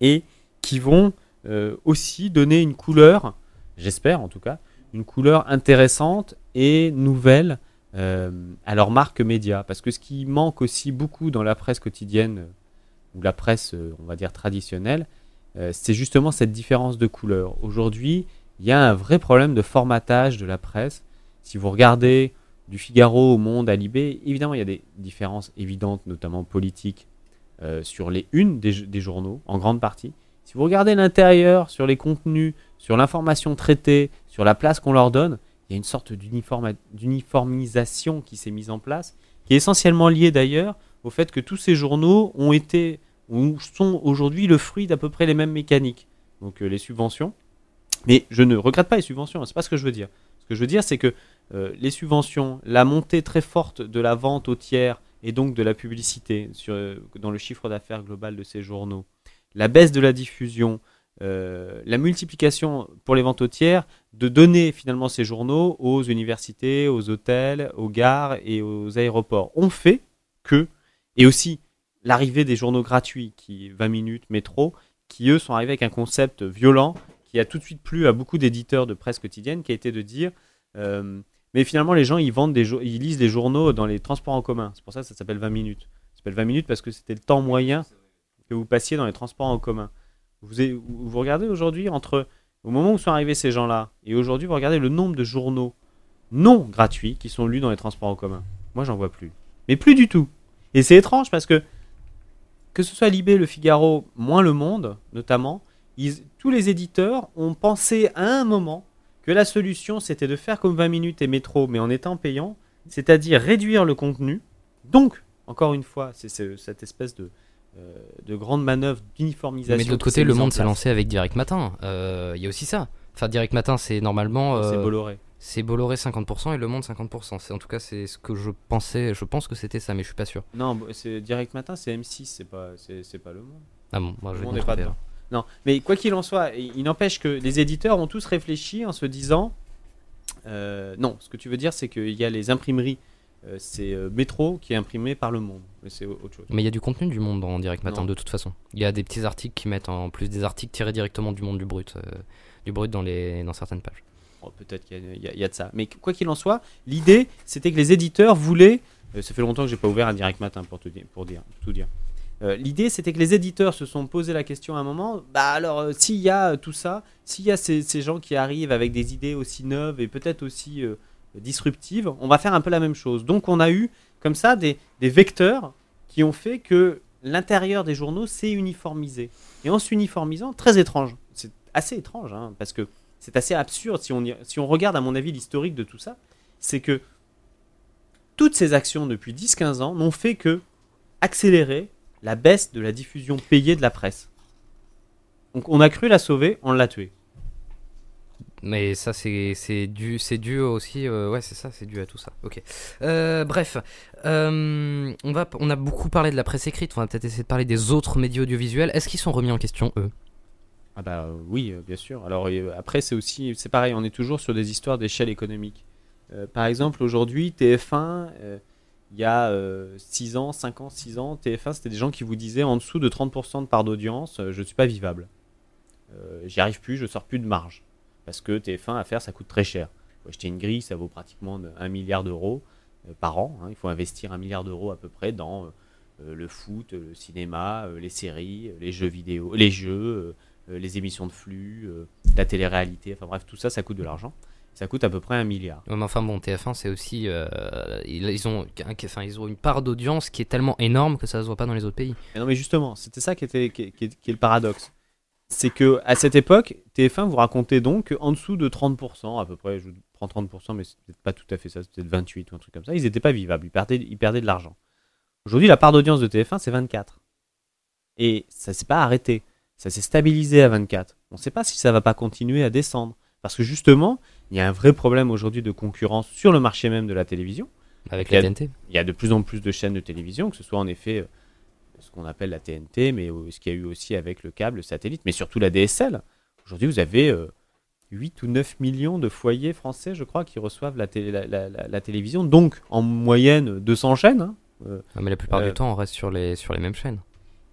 B: et qui vont euh, aussi donner une couleur, j'espère en tout cas, une couleur intéressante et nouvelle euh, à leur marque média. Parce que ce qui manque aussi beaucoup dans la presse quotidienne, euh, ou la presse, euh, on va dire, traditionnelle, euh, c'est justement cette différence de couleur. Aujourd'hui, il y a un vrai problème de formatage de la presse. Si vous regardez du Figaro au Monde à Libé, évidemment, il y a des différences évidentes, notamment politiques, euh, sur les unes des, journaux, en grande partie. Si vous regardez l'intérieur, sur les contenus, sur l'information traitée, sur la place qu'on leur donne, il y a une sorte d'uniformisation qui s'est mise en place, qui est essentiellement liée d'ailleurs au fait que tous ces journaux ont été ou sont aujourd'hui le fruit d'à peu près les mêmes mécaniques. Donc euh, les subventions. Mais je ne regrette pas les subventions, hein, c'est pas ce que je veux dire. Ce que je veux dire, c'est que euh, les subventions, la montée très forte de la vente au tiers et donc de la publicité sur, euh, dans le chiffre d'affaires global de ces journaux, la baisse de la diffusion, la multiplication pour les ventes au tiers de donner finalement ces journaux aux universités, aux hôtels, aux gares et aux aéroports ont fait que, et aussi l'arrivée des journaux gratuits, qui 20 minutes, métro, qui eux sont arrivés avec un concept violent qui a tout de suite plu à beaucoup d'éditeurs de presse quotidienne, qui a été de dire euh, mais finalement les gens ils vendent des ils lisent des journaux dans les transports en commun. C'est pour ça que ça s'appelle 20 minutes. Ça s'appelle 20 minutes parce que c'était le temps moyen que vous passiez dans les transports en commun. Vous, vous regardez aujourd'hui entre au moment où sont arrivés ces gens-là et aujourd'hui vous regardez le nombre de journaux non gratuits qui sont lus dans les transports en commun. Moi j'en vois plus. Mais plus du tout. Et c'est étrange parce que que ce soit Libé, Le Figaro, moins Le Monde notamment, ils- tous les éditeurs ont pensé à un moment que la solution c'était de faire comme 20 minutes et métro mais en étant payant, c'est-à-dire réduire le contenu. Donc, encore une fois, c'est ce- cette espèce de, euh, de grande manœuvre d'uniformisation.
A: Mais de l'autre côté, le monde s'est lancé avec Direct Matin. Euh, Il y a aussi ça. Enfin, Direct Matin, c'est normalement.
B: C'est
A: euh,
B: Bolloré.
A: C'est Bolloré 50% et Le Monde 50%. C'est en tout cas c'est ce que je pensais. Je pense que c'était ça, mais je suis pas sûr.
B: Non, bo- c'est Direct Matin, c'est M6, c'est pas, c'est, pas Le Monde.
A: Ah bon, moi je
B: Le Monde pas dedans. Non, mais quoi qu'il en soit, il n'empêche que les éditeurs ont tous réfléchi en se disant euh, non, ce que tu veux dire, c'est qu'il y a les imprimeries, euh, c'est euh, Métro qui est imprimé par Le Monde, mais c'est au- autre chose.
A: Mais il y a du contenu du Monde dans Direct Matin
B: Non.
A: de toute façon. Il y a des petits articles qui mettent en plus des articles tirés directement du Monde du Brut, euh, du Brut dans les dans certaines pages.
B: Bon, Peut-être qu'il y a, de ça. Mais quoi qu'il en soit, l'idée, c'était que les éditeurs voulaient. euh, ça fait longtemps que j'ai pas ouvert un direct matin pour, tout dire. Euh, l'idée, c'était que les éditeurs se sont posé la question à un moment. Bah alors, euh, s'il y a tout ça, s'il y a ces, gens qui arrivent avec des idées aussi neuves et peut-être aussi disruptives, on va faire un peu la même chose. Donc, on a eu comme ça des, des vecteurs qui ont fait que l'intérieur des journaux s'est uniformisé. Et en s'uniformisant, très étrange. C'est assez étrange, hein, parce que c'est assez absurde si on, regarde, à mon avis, l'historique de tout ça. C'est que toutes ces actions depuis 10-15 ans n'ont fait que accélérer la baisse de la diffusion payée de la presse. Donc on a cru la sauver, on l'a tuée.
A: Mais ça, c'est c'est dû, c'est dû aussi. euh, ouais, c'est ça, c'est dû à tout ça. Ok. Euh, bref, euh, on, va, on a beaucoup parlé de la presse écrite. On va peut-être essayer de parler des autres médias audiovisuels. Est-ce qu'ils sont remis en question, eux?
B: Ah bah euh, oui, euh, bien sûr. Alors euh, après, c'est aussi, c'est pareil, on est toujours sur des histoires d'échelle économique. Euh, par exemple, aujourd'hui, TF1, euh, il y a 6 ans, 5 ans, 6 ans, TF1, c'était des gens qui vous disaient en dessous de 30% de part d'audience, euh, je ne suis pas vivable. Euh, J'y arrive plus, je sors plus de marge. Parce que TF1 à faire, ça coûte très cher. Faut acheter une grille, ça vaut pratiquement de- 1 milliard d'euros euh, par an. hein. Il faut investir 1 milliard d'euros à peu près dans euh, le foot, le cinéma, euh, les séries, euh, les jeux vidéo, les jeux, euh, euh, les émissions de flux, euh, la télé-réalité, enfin bref, tout ça, ça coûte de l'argent. Ça coûte à peu près un milliard.
A: Ouais, mais enfin bon, TF1, c'est aussi. euh, ils, ils ont, un- enfin, ils ont une part d'audience qui est tellement énorme que ça se voit pas dans les autres pays.
B: Mais non, mais justement, c'était ça qui, était, qui, qui- qui est le paradoxe. C'est que à cette époque, TF1 vous racontait donc qu'en dessous de 30%, à peu près, je prends 30%, mais c'est peut-être pas tout à fait ça, c'est peut-être 28 ou un truc comme ça, ils n'étaient pas vivables, ils perdaient, ils perdaient de l'argent. Aujourd'hui, la part d'audience de TF1, c'est 24. Et ça s'est pas arrêté, ça s'est stabilisé à 24. On ne sait pas si ça va pas continuer à descendre. Parce que justement, il y a un vrai problème aujourd'hui de concurrence sur le marché même de la télévision.
A: Avec la TNT.
B: Il y a de plus en plus de chaînes de télévision, que ce soit en effet euh, ce qu'on appelle la TNT, mais euh, ce qu'il y a eu aussi avec le câble, le satellite, mais surtout la DSL. Aujourd'hui, vous avez euh, 8 ou 9 millions de foyers français, je crois, qui reçoivent la, télé- la- la- télévision. Donc, en moyenne, 200 chaînes. hein. Euh,
A: Ouais, mais la plupart
B: Euh,
A: du temps, on reste sur les, sur les mêmes chaînes.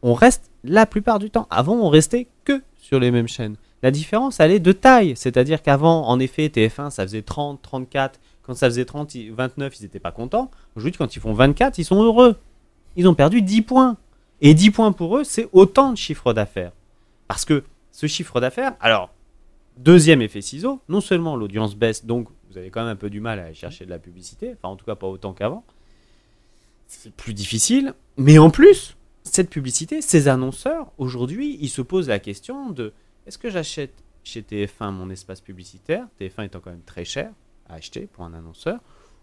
B: On reste la plupart du temps. Avant, on restait que sur les mêmes chaînes. La différence, elle est de taille. C'est-à-dire qu'avant, en effet, TF1, ça faisait 30, 34. Quand ça faisait 30, ils- 29, ils n'étaient pas contents. Aujourd'hui, quand ils font 24, ils sont heureux. Ils ont perdu 10 points. Et 10 points pour eux, c'est autant de chiffre d'affaires. Parce que ce chiffre d'affaires, alors, deuxième effet ciseau, non seulement l'audience baisse, donc vous avez quand même un peu du mal à aller chercher de la publicité, enfin en tout cas pas autant qu'avant. C'est plus difficile, mais en plus, cette publicité, ces annonceurs, aujourd'hui, ils se posent la question de est-ce que j'achète chez TF1 mon espace publicitaire, TF1 étant quand même très cher à acheter pour un annonceur,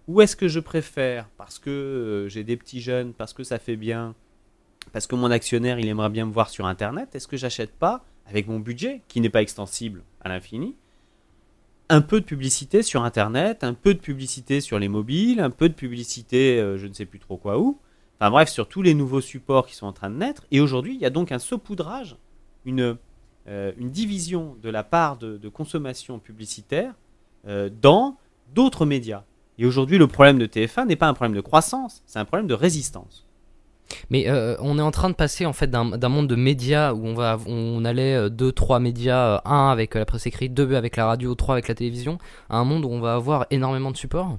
B: ou est-ce que je préfère, parce que euh, j'ai des petits jeunes, parce que ça fait bien, parce que mon actionnaire, il aimerait bien me voir sur Internet, est-ce que j'achète pas, avec mon budget, qui n'est pas extensible à l'infini, un peu de publicité sur Internet, un peu de publicité sur les mobiles, un peu de publicité, euh, je ne sais plus trop quoi où, enfin bref, sur tous les nouveaux supports qui sont en train de naître. Et aujourd'hui, il y a donc un saupoudrage, une, euh, division de la part de, consommation publicitaire euh, dans d'autres médias. Et aujourd'hui, le problème de TF1 n'est pas un problème de croissance, c'est un problème de résistance.
A: Mais euh, on est en train de passer en fait d'un monde de médias où on va on allait euh, deux trois médias, un avec la presse écrite, deux avec la radio, trois avec la télévision, à un monde où on va avoir énormément de supports.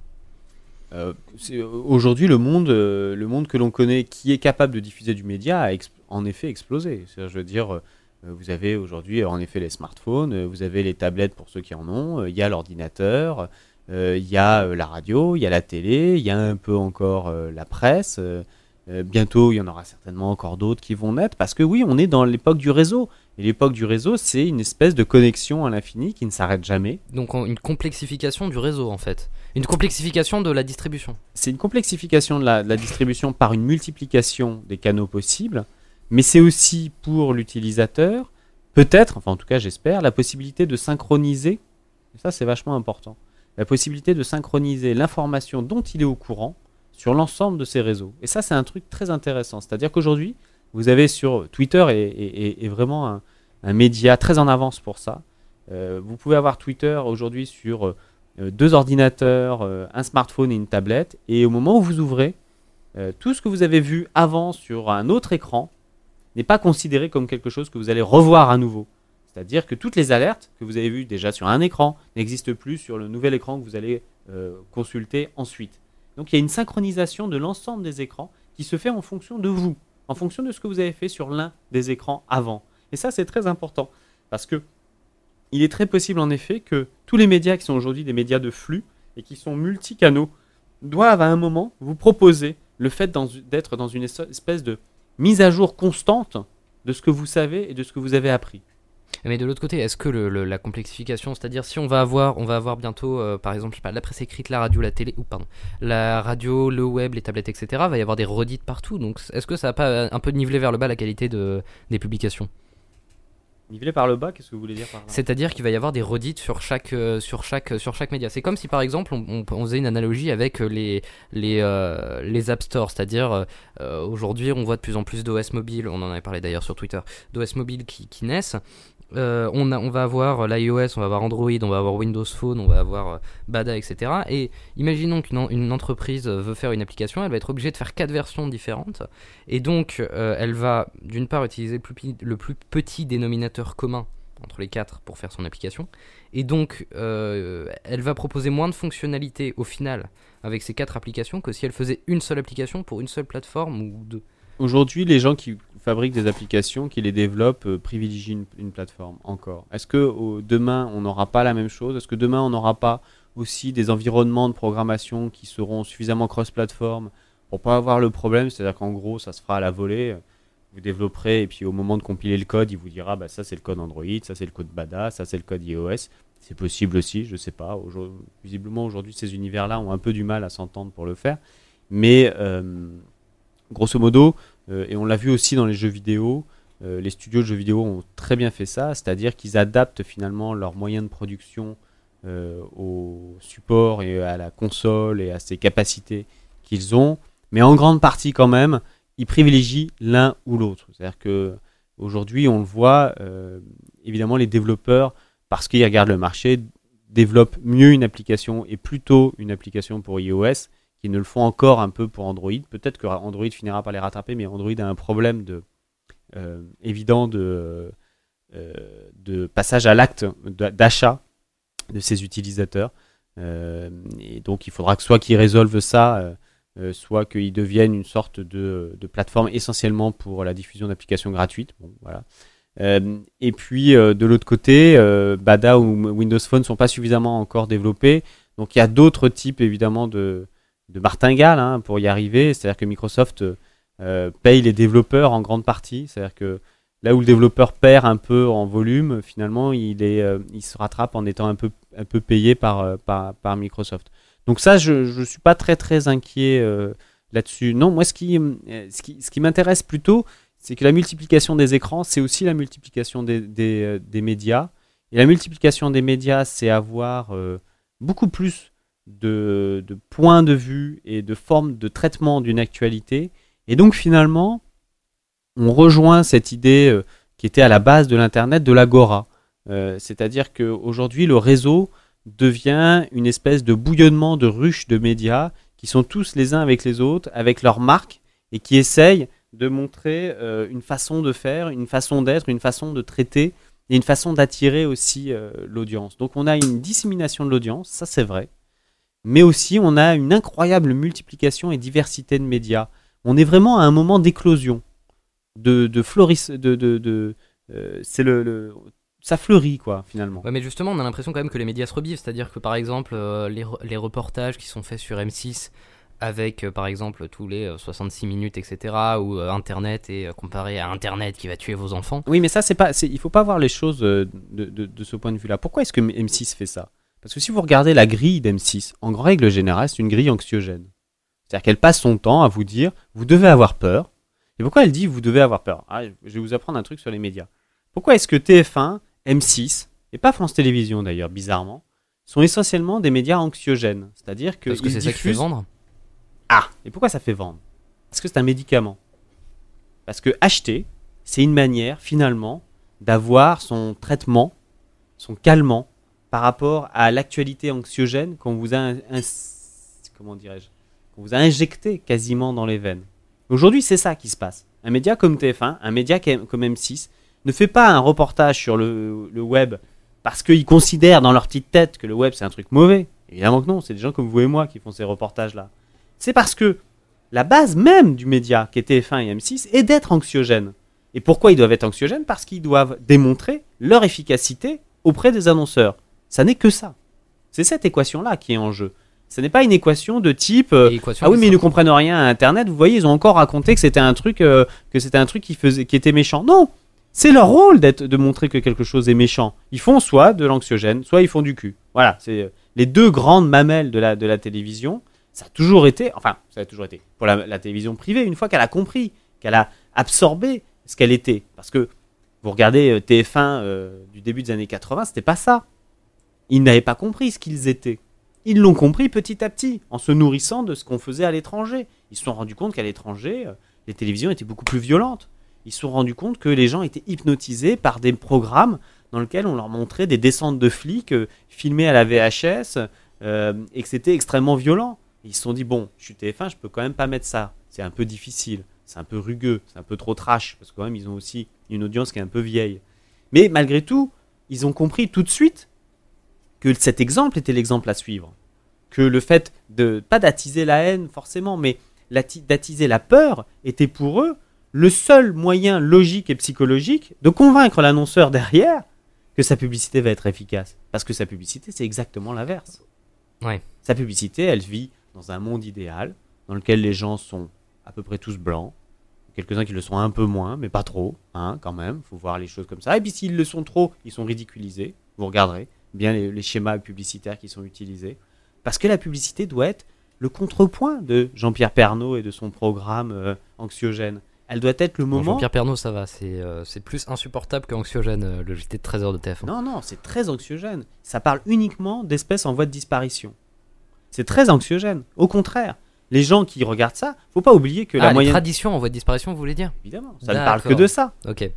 B: Euh, c'est- Aujourd'hui, le monde, euh, le monde que l'on connaît, qui est capable de diffuser du média, a en effet explosé. Je veux dire, euh, vous avez aujourd'hui, en effet, les smartphones, euh, vous avez les tablettes pour ceux qui en ont, euh, il y a l'ordinateur, euh, il y a euh, la radio, il y a la télé, il y a un peu encore euh, la presse. euh, euh, bientôt, il y en aura certainement encore d'autres qui vont naître, parce que oui, on est dans l'époque du réseau. Et l'époque du réseau, c'est une espèce de connexion à l'infini qui ne s'arrête jamais.
A: Donc une complexification du réseau en fait, une complexification de la distribution.
B: c'est une complexification de la, distribution par une multiplication des canaux possibles, mais c'est aussi pour l'utilisateur, peut-être, enfin en tout cas j'espère, la possibilité de synchroniser, et ça c'est vachement important, la possibilité de synchroniser l'information dont il est au courant sur l'ensemble de ces réseaux. Et ça c'est un truc très intéressant, c'est-à-dire qu'aujourd'hui, vous avez sur Twitter est vraiment un, média très en avance pour ça. Euh, vous pouvez avoir Twitter aujourd'hui sur euh, deux ordinateurs, euh, un smartphone et une tablette, et au moment où vous ouvrez, euh, tout ce que vous avez vu avant sur un autre écran n'est pas considéré comme quelque chose que vous allez revoir à nouveau. C'est-à-dire que toutes les alertes que vous avez vues déjà sur un écran n'existent plus sur le nouvel écran que vous allez euh, consulter ensuite. Donc il y a une synchronisation de l'ensemble des écrans qui se fait en fonction de vous, en fonction de ce que vous avez fait sur l'un des écrans avant. Et ça c'est très important parce que il est très possible en effet que tous les médias qui sont aujourd'hui des médias de flux et qui sont multicanaux doivent à un moment vous proposer le fait d'être dans une es- espèce de mise à jour constante de ce que vous savez et de ce que vous avez appris.
A: Mais de l'autre côté, est-ce que le- la complexification, c'est-à-dire si on va avoir, on va avoir bientôt, euh, par exemple, je sais pas, la presse écrite, la radio, la télé, ou pardon, la radio, le web, les tablettes, etc. Va y avoir des redites partout. Donc, est-ce que ça va pas un peu niveler vers le bas la qualité de, des publications?
B: Nivelé par le bas, qu'est-ce que vous voulez dire par là
A: C'est-à-dire qu'il va y avoir des redites sur chaque, euh, sur chaque, sur chaque média. C'est comme si par exemple on, faisait une analogie avec euh, les, les, euh, les App Store. C'est-à-dire euh, euh, aujourd'hui on voit de plus en plus d'OS mobile, on en avait parlé d'ailleurs sur Twitter, d'OS mobile qui, qui naissent. Euh, on, va avoir l'iOS, on va avoir Android, on va avoir Windows Phone, on va avoir euh, Bada, etc. Et imaginons qu'une en- une entreprise euh, veut faire une application, elle va être obligée de faire quatre versions différentes. Et donc, euh, elle va d'une part utiliser le plus, petit dénominateur commun entre les quatre pour faire son application. Et donc, euh, elle va proposer moins de fonctionnalités au final avec ces quatre applications que si elle faisait une seule application pour une seule plateforme ou deux.
B: Aujourd'hui, les gens qui fabriquent des applications, qui les développent, euh, privilégient une, plateforme encore. Est-ce que demain, on n'aura pas la même chose? Est-ce que demain, on n'aura pas aussi des environnements de programmation qui seront suffisamment cross-platform pour pas avoir le problème? C'est-à-dire qu'en gros, ça se fera à la volée. Vous développerez et puis au moment de compiler le code, il vous dira bah, ça c'est le code Android, ça c'est le code Bada, ça c'est le code iOS. C'est possible aussi, je sais pas. Visiblement aujourd'hui, ces univers-là ont un peu du mal à s'entendre pour le faire. Mais euh, grosso modo, euh, et on l'a vu aussi dans les jeux vidéo, euh, les studios de jeux vidéo ont très bien fait ça, c'est-à-dire qu'ils adaptent finalement leurs moyens de production euh, au support et à la console et à ses capacités qu'ils ont, mais en grande partie quand même, ils privilégient l'un ou l'autre. C'est-à-dire que aujourd'hui, on le voit, euh, évidemment, les développeurs, parce qu'ils regardent le marché, développent mieux une application et plutôt une application pour iOS qui ne le font encore un peu pour Android. Peut-être que Android finira par les rattraper, mais Android a un problème euh, évident de, euh, de passage à l'acte d'a- d'achat de ses utilisateurs. Euh, et donc il faudra que soit qu'ils résolvent ça, soit qu'ils deviennent une sorte de, plateforme essentiellement pour la diffusion d'applications gratuites. Voilà. Et puis de l'autre côté, Bada ou Windows Phone sont pas suffisamment encore développés. Donc il y a d'autres types évidemment de, de martingales hein, pour y arriver. C'est-à-dire que Microsoft euh, paye les développeurs en grande partie. C'est-à-dire que là où le développeur perd un peu en volume, finalement il, est, euh, il se rattrape en étant un peu, un peu payé par, euh, par, par Microsoft. Donc ça, je ne suis pas très très inquiet euh, là-dessus. Non, moi ce qui, euh, ce qui, ce qui m'intéresse plutôt, c'est que la multiplication des écrans, c'est aussi la multiplication des, des, euh, des médias. Et la multiplication des médias, c'est avoir euh, beaucoup plus de, points de vue et de formes de traitement d'une actualité. Et donc finalement, on rejoint cette idée euh, qui était à la base de l'Internet, de l'agora. Euh, C'est-à-dire qu'aujourd'hui, le réseau devient une espèce de bouillonnement de ruches de médias qui sont tous les uns avec les autres, avec leurs marques, et qui essayent de montrer euh, une façon de faire, une façon d'être, une façon de traiter, et une façon d'attirer aussi l'audience. Donc on a une dissémination de l'audience, ça c'est vrai, mais aussi on a une incroyable multiplication et diversité de médias. On est vraiment à un moment d'éclosion, de, de floris, de, de, de euh, c'est le, le- ça fleurit quoi finalement.
A: Ouais, mais justement, on a l'impression quand même que les médias se rebivent. C'est-à-dire que par exemple, euh, les, re- les reportages qui sont faits sur M6 avec euh, par exemple tous les euh, 66 minutes, etc., ou Internet et comparé à Internet qui va tuer vos enfants.
B: Oui, mais ça, c'est pas, il faut pas voir les choses de, ce point de vue-là. Pourquoi est-ce que M6 fait ça? Parce que si vous regardez la grille d'M6, en règle générale, c'est une grille anxiogène. C'est-à-dire qu'elle passe son temps à vous dire, vous devez avoir peur. Et pourquoi elle dit, vous devez avoir peur? Ah, Je vais vous apprendre un truc sur les médias. Pourquoi est-ce que TF1, M6, et pas France Télévisions d'ailleurs, bizarrement, sont essentiellement des médias anxiogènes? C'est-à-dire que
A: Parce que c'est ça qui fait vendre.
B: ah, et pourquoi ça fait vendre? Parce que c'est un médicament. Parce que acheter, c'est une manière finalement d'avoir son traitement, son calmant par rapport à l'actualité anxiogène qu'on vous a, comment injecté quasiment dans les veines. Aujourd'hui, c'est ça qui se passe. Un média comme TF1, un média comme comme M6, ne fait pas un reportage sur le, le web parce qu'ils considèrent dans leur petite tête que le web c'est un truc mauvais. Évidemment que non, c'est des gens comme vous et moi qui font ces reportages-là. C'est parce que la base même du média, qui est TF1 et M6, est d'être anxiogène. Et pourquoi ils doivent être anxiogènes? Parce qu'ils doivent démontrer leur efficacité auprès des annonceurs. Ça n'est que ça. C'est cette équation-là qui est en jeu. Ce n'est pas une équation de type euh, ah oui mais ils ne comprennent rien à Internet. Vous voyez, ils ont encore raconté que c'était un truc euh, que c'était un truc qui faisait qui était méchant. Non, c'est leur rôle d'être de montrer que quelque chose est méchant. Ils font soit de l'anxiogène, soit ils font du cul. Voilà, c'est euh, les deux grandes mamelles de la de la télévision. Ça a toujours été, enfin, ça a toujours été pour la, la télévision privée. Une fois qu'elle a compris, qu'elle a absorbé ce qu'elle était, parce que Vous regardez euh, TF1 euh, du début des années 80, c'était pas ça. Ils n'avaient pas compris ce qu'ils étaient. Ils l'ont compris petit à petit, en se nourrissant de ce qu'on faisait à l'étranger. Ils se sont rendus compte qu'à l'étranger, euh, les télévisions étaient beaucoup plus violentes. Ils se sont rendus compte que les gens étaient hypnotisés par des programmes dans lesquels on leur montrait des descentes de flics euh, filmées à la VHS euh, et que c'était extrêmement violent. Ils se sont dit, bon, je suis TF1, je peux quand même pas mettre ça. C'est un peu difficile, c'est un peu rugueux, c'est un peu trop trash, parce que ils ont aussi une audience qui est un peu vieille. Mais malgré tout, ils ont compris tout de suite que cet exemple était l'exemple à suivre. Que le fait de, pas d'attiser la haine forcément, mais d'attiser la peur était pour eux le seul moyen logique et psychologique de convaincre l'annonceur derrière que sa publicité va être efficace. Parce que sa publicité, c'est exactement l'inverse.
A: Ouais.
B: Sa publicité, elle vit dans un monde idéal, dans lequel les gens sont à peu près tous blancs, quelques-uns qui le sont un peu moins, mais pas trop, hein, quand même, faut voir les choses comme ça. Et puis s'ils le sont trop, ils sont ridiculisés, vous regarderez bien les, les schémas publicitaires qui sont utilisés. Parce que la publicité doit être le contrepoint de Jean-Pierre Pernaud et de son programme euh, anxiogène. Elle doit être le
A: Bon,
B: moment...
A: Jean-Pierre Pernaud, ça va, c'est euh, c'est plus insupportable qu'anxiogène, euh, le JT de 13h de TF1.
B: Non, non, c'est très anxiogène. Ça parle uniquement d'espèces en voie de disparition. C'est très anxiogène. Au contraire, les gens qui regardent ça, faut pas oublier que
A: ah,
B: la
A: les
B: moyenne...
A: traditions en voie de disparition, vous voulez dire?
B: Évidemment, ça ne parle que de ça.
A: Ok.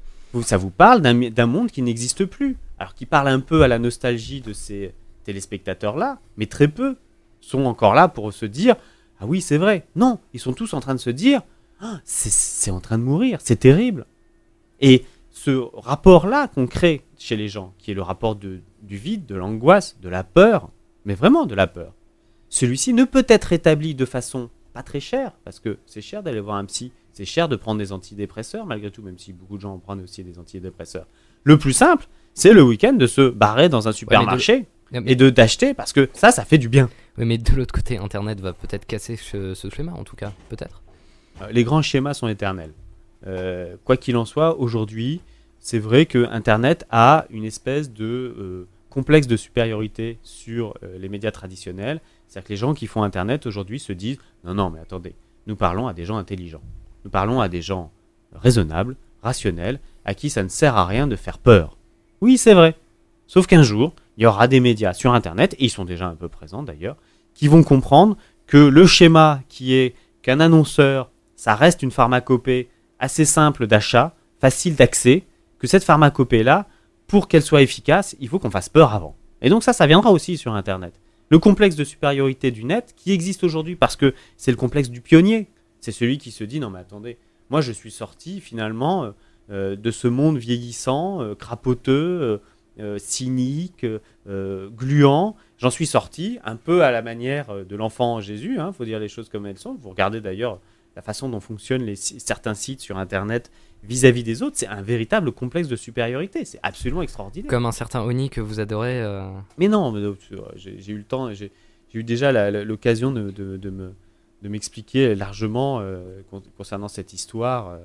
B: Ça vous parle d'un monde qui n'existe plus. Alors qui parle un peu à la nostalgie de ces téléspectateurs-là, mais très peu sont encore là pour se dire Ah oui, c'est vrai. Non, ils sont tous en train de se dire Ah, c'est- en train de mourir, c'est terrible. Et ce rapport-là qu'on crée chez les gens, qui est le rapport du vide, de l'angoisse, de la peur, mais vraiment de la peur, celui-ci ne peut être établi de façon pas très chère, parce que c'est cher d'aller voir un psy, c'est cher de prendre des antidépresseurs, malgré tout, même si beaucoup de gens en prennent aussi des antidépresseurs. Le plus simple, c'est le week-end de se barrer dans un supermarché et de d'acheter, parce que ça, ça fait du bien.
A: Oui, mais de l'autre côté, Internet va peut-être casser ce, ce schéma, en tout cas, peut-être.
B: Euh, Les grands schémas sont éternels. Euh, quoi qu'il en soit, aujourd'hui, c'est vrai que Internet a une espèce de euh, complexe de supériorité sur euh, les médias traditionnels. C'est-à-dire que les gens qui font Internet aujourd'hui se disent non, non, mais attendez, nous parlons à des gens intelligents. Nous parlons à des gens raisonnables, rationnels, à qui ça ne sert à rien de faire peur. Oui, c'est vrai. Sauf qu'un jour, il y aura des médias sur Internet, et ils sont déjà un peu présents d'ailleurs, qui vont comprendre que le schéma qui est qu'un annonceur, ça reste une pharmacopée assez simple d'achat, facile d'accès, que cette pharmacopée-là, pour qu'elle soit efficace, il faut qu'on fasse peur avant. Et donc ça, ça viendra aussi sur Internet. Le complexe de supériorité du net, qui existe aujourd'hui parce que c'est le complexe du pionnier, c'est celui qui se dit, non mais attendez, moi je suis sorti finalement euh, de ce monde vieillissant, euh, crapoteux, euh, euh, cynique, euh, gluant. J'en suis sorti un peu à la manière euh, de l'enfant Jésus, il faut dire les choses comme elles sont. Vous regardez d'ailleurs la façon dont fonctionnent les, certains sites sur Internet vis-à-vis des autres, c'est un véritable complexe de supériorité. C'est absolument extraordinaire.
A: Comme un certain Oni que vous adorez. euh,
B: Mais non, euh, j'ai eu le temps, j'ai eu déjà l'occasion de, de- de me de m'expliquer largement euh, con- concernant cette histoire. Euh,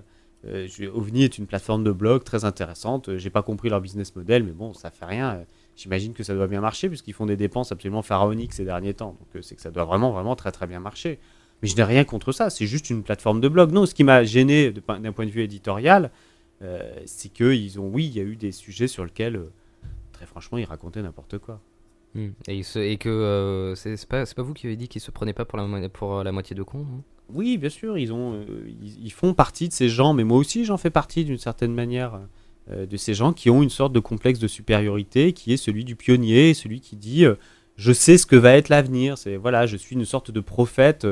B: euh, OVNI est une plateforme de blog très intéressante. Euh, J'ai pas compris leur business model, mais bon, ça fait rien. Euh, J'imagine que ça doit bien marcher puisqu'ils font des dépenses absolument pharaoniques ces derniers temps. Donc c'est que ça doit vraiment, vraiment très très bien marcher. Mais je n'ai rien contre ça. C'est juste une plateforme de blog. Non, ce qui m'a gêné d'un point de vue éditorial, c'est qu'ils ont, oui, il y a eu des sujets sur lesquels, très franchement, ils racontaient n'importe quoi.
A: Hmm. Et, que euh, c'est pas, vous qui avez dit qu'ils se prenaient pas pour la, euh, moitié de hein
B: Oui, bien sûr, euh, ils, font partie de ces gens, mais moi aussi j'en fais partie d'une certaine manière, de ces gens qui ont une sorte de complexe de supériorité qui est celui du pionnier, celui qui dit je sais ce que va être l'avenir, c'est voilà, je suis une sorte de prophète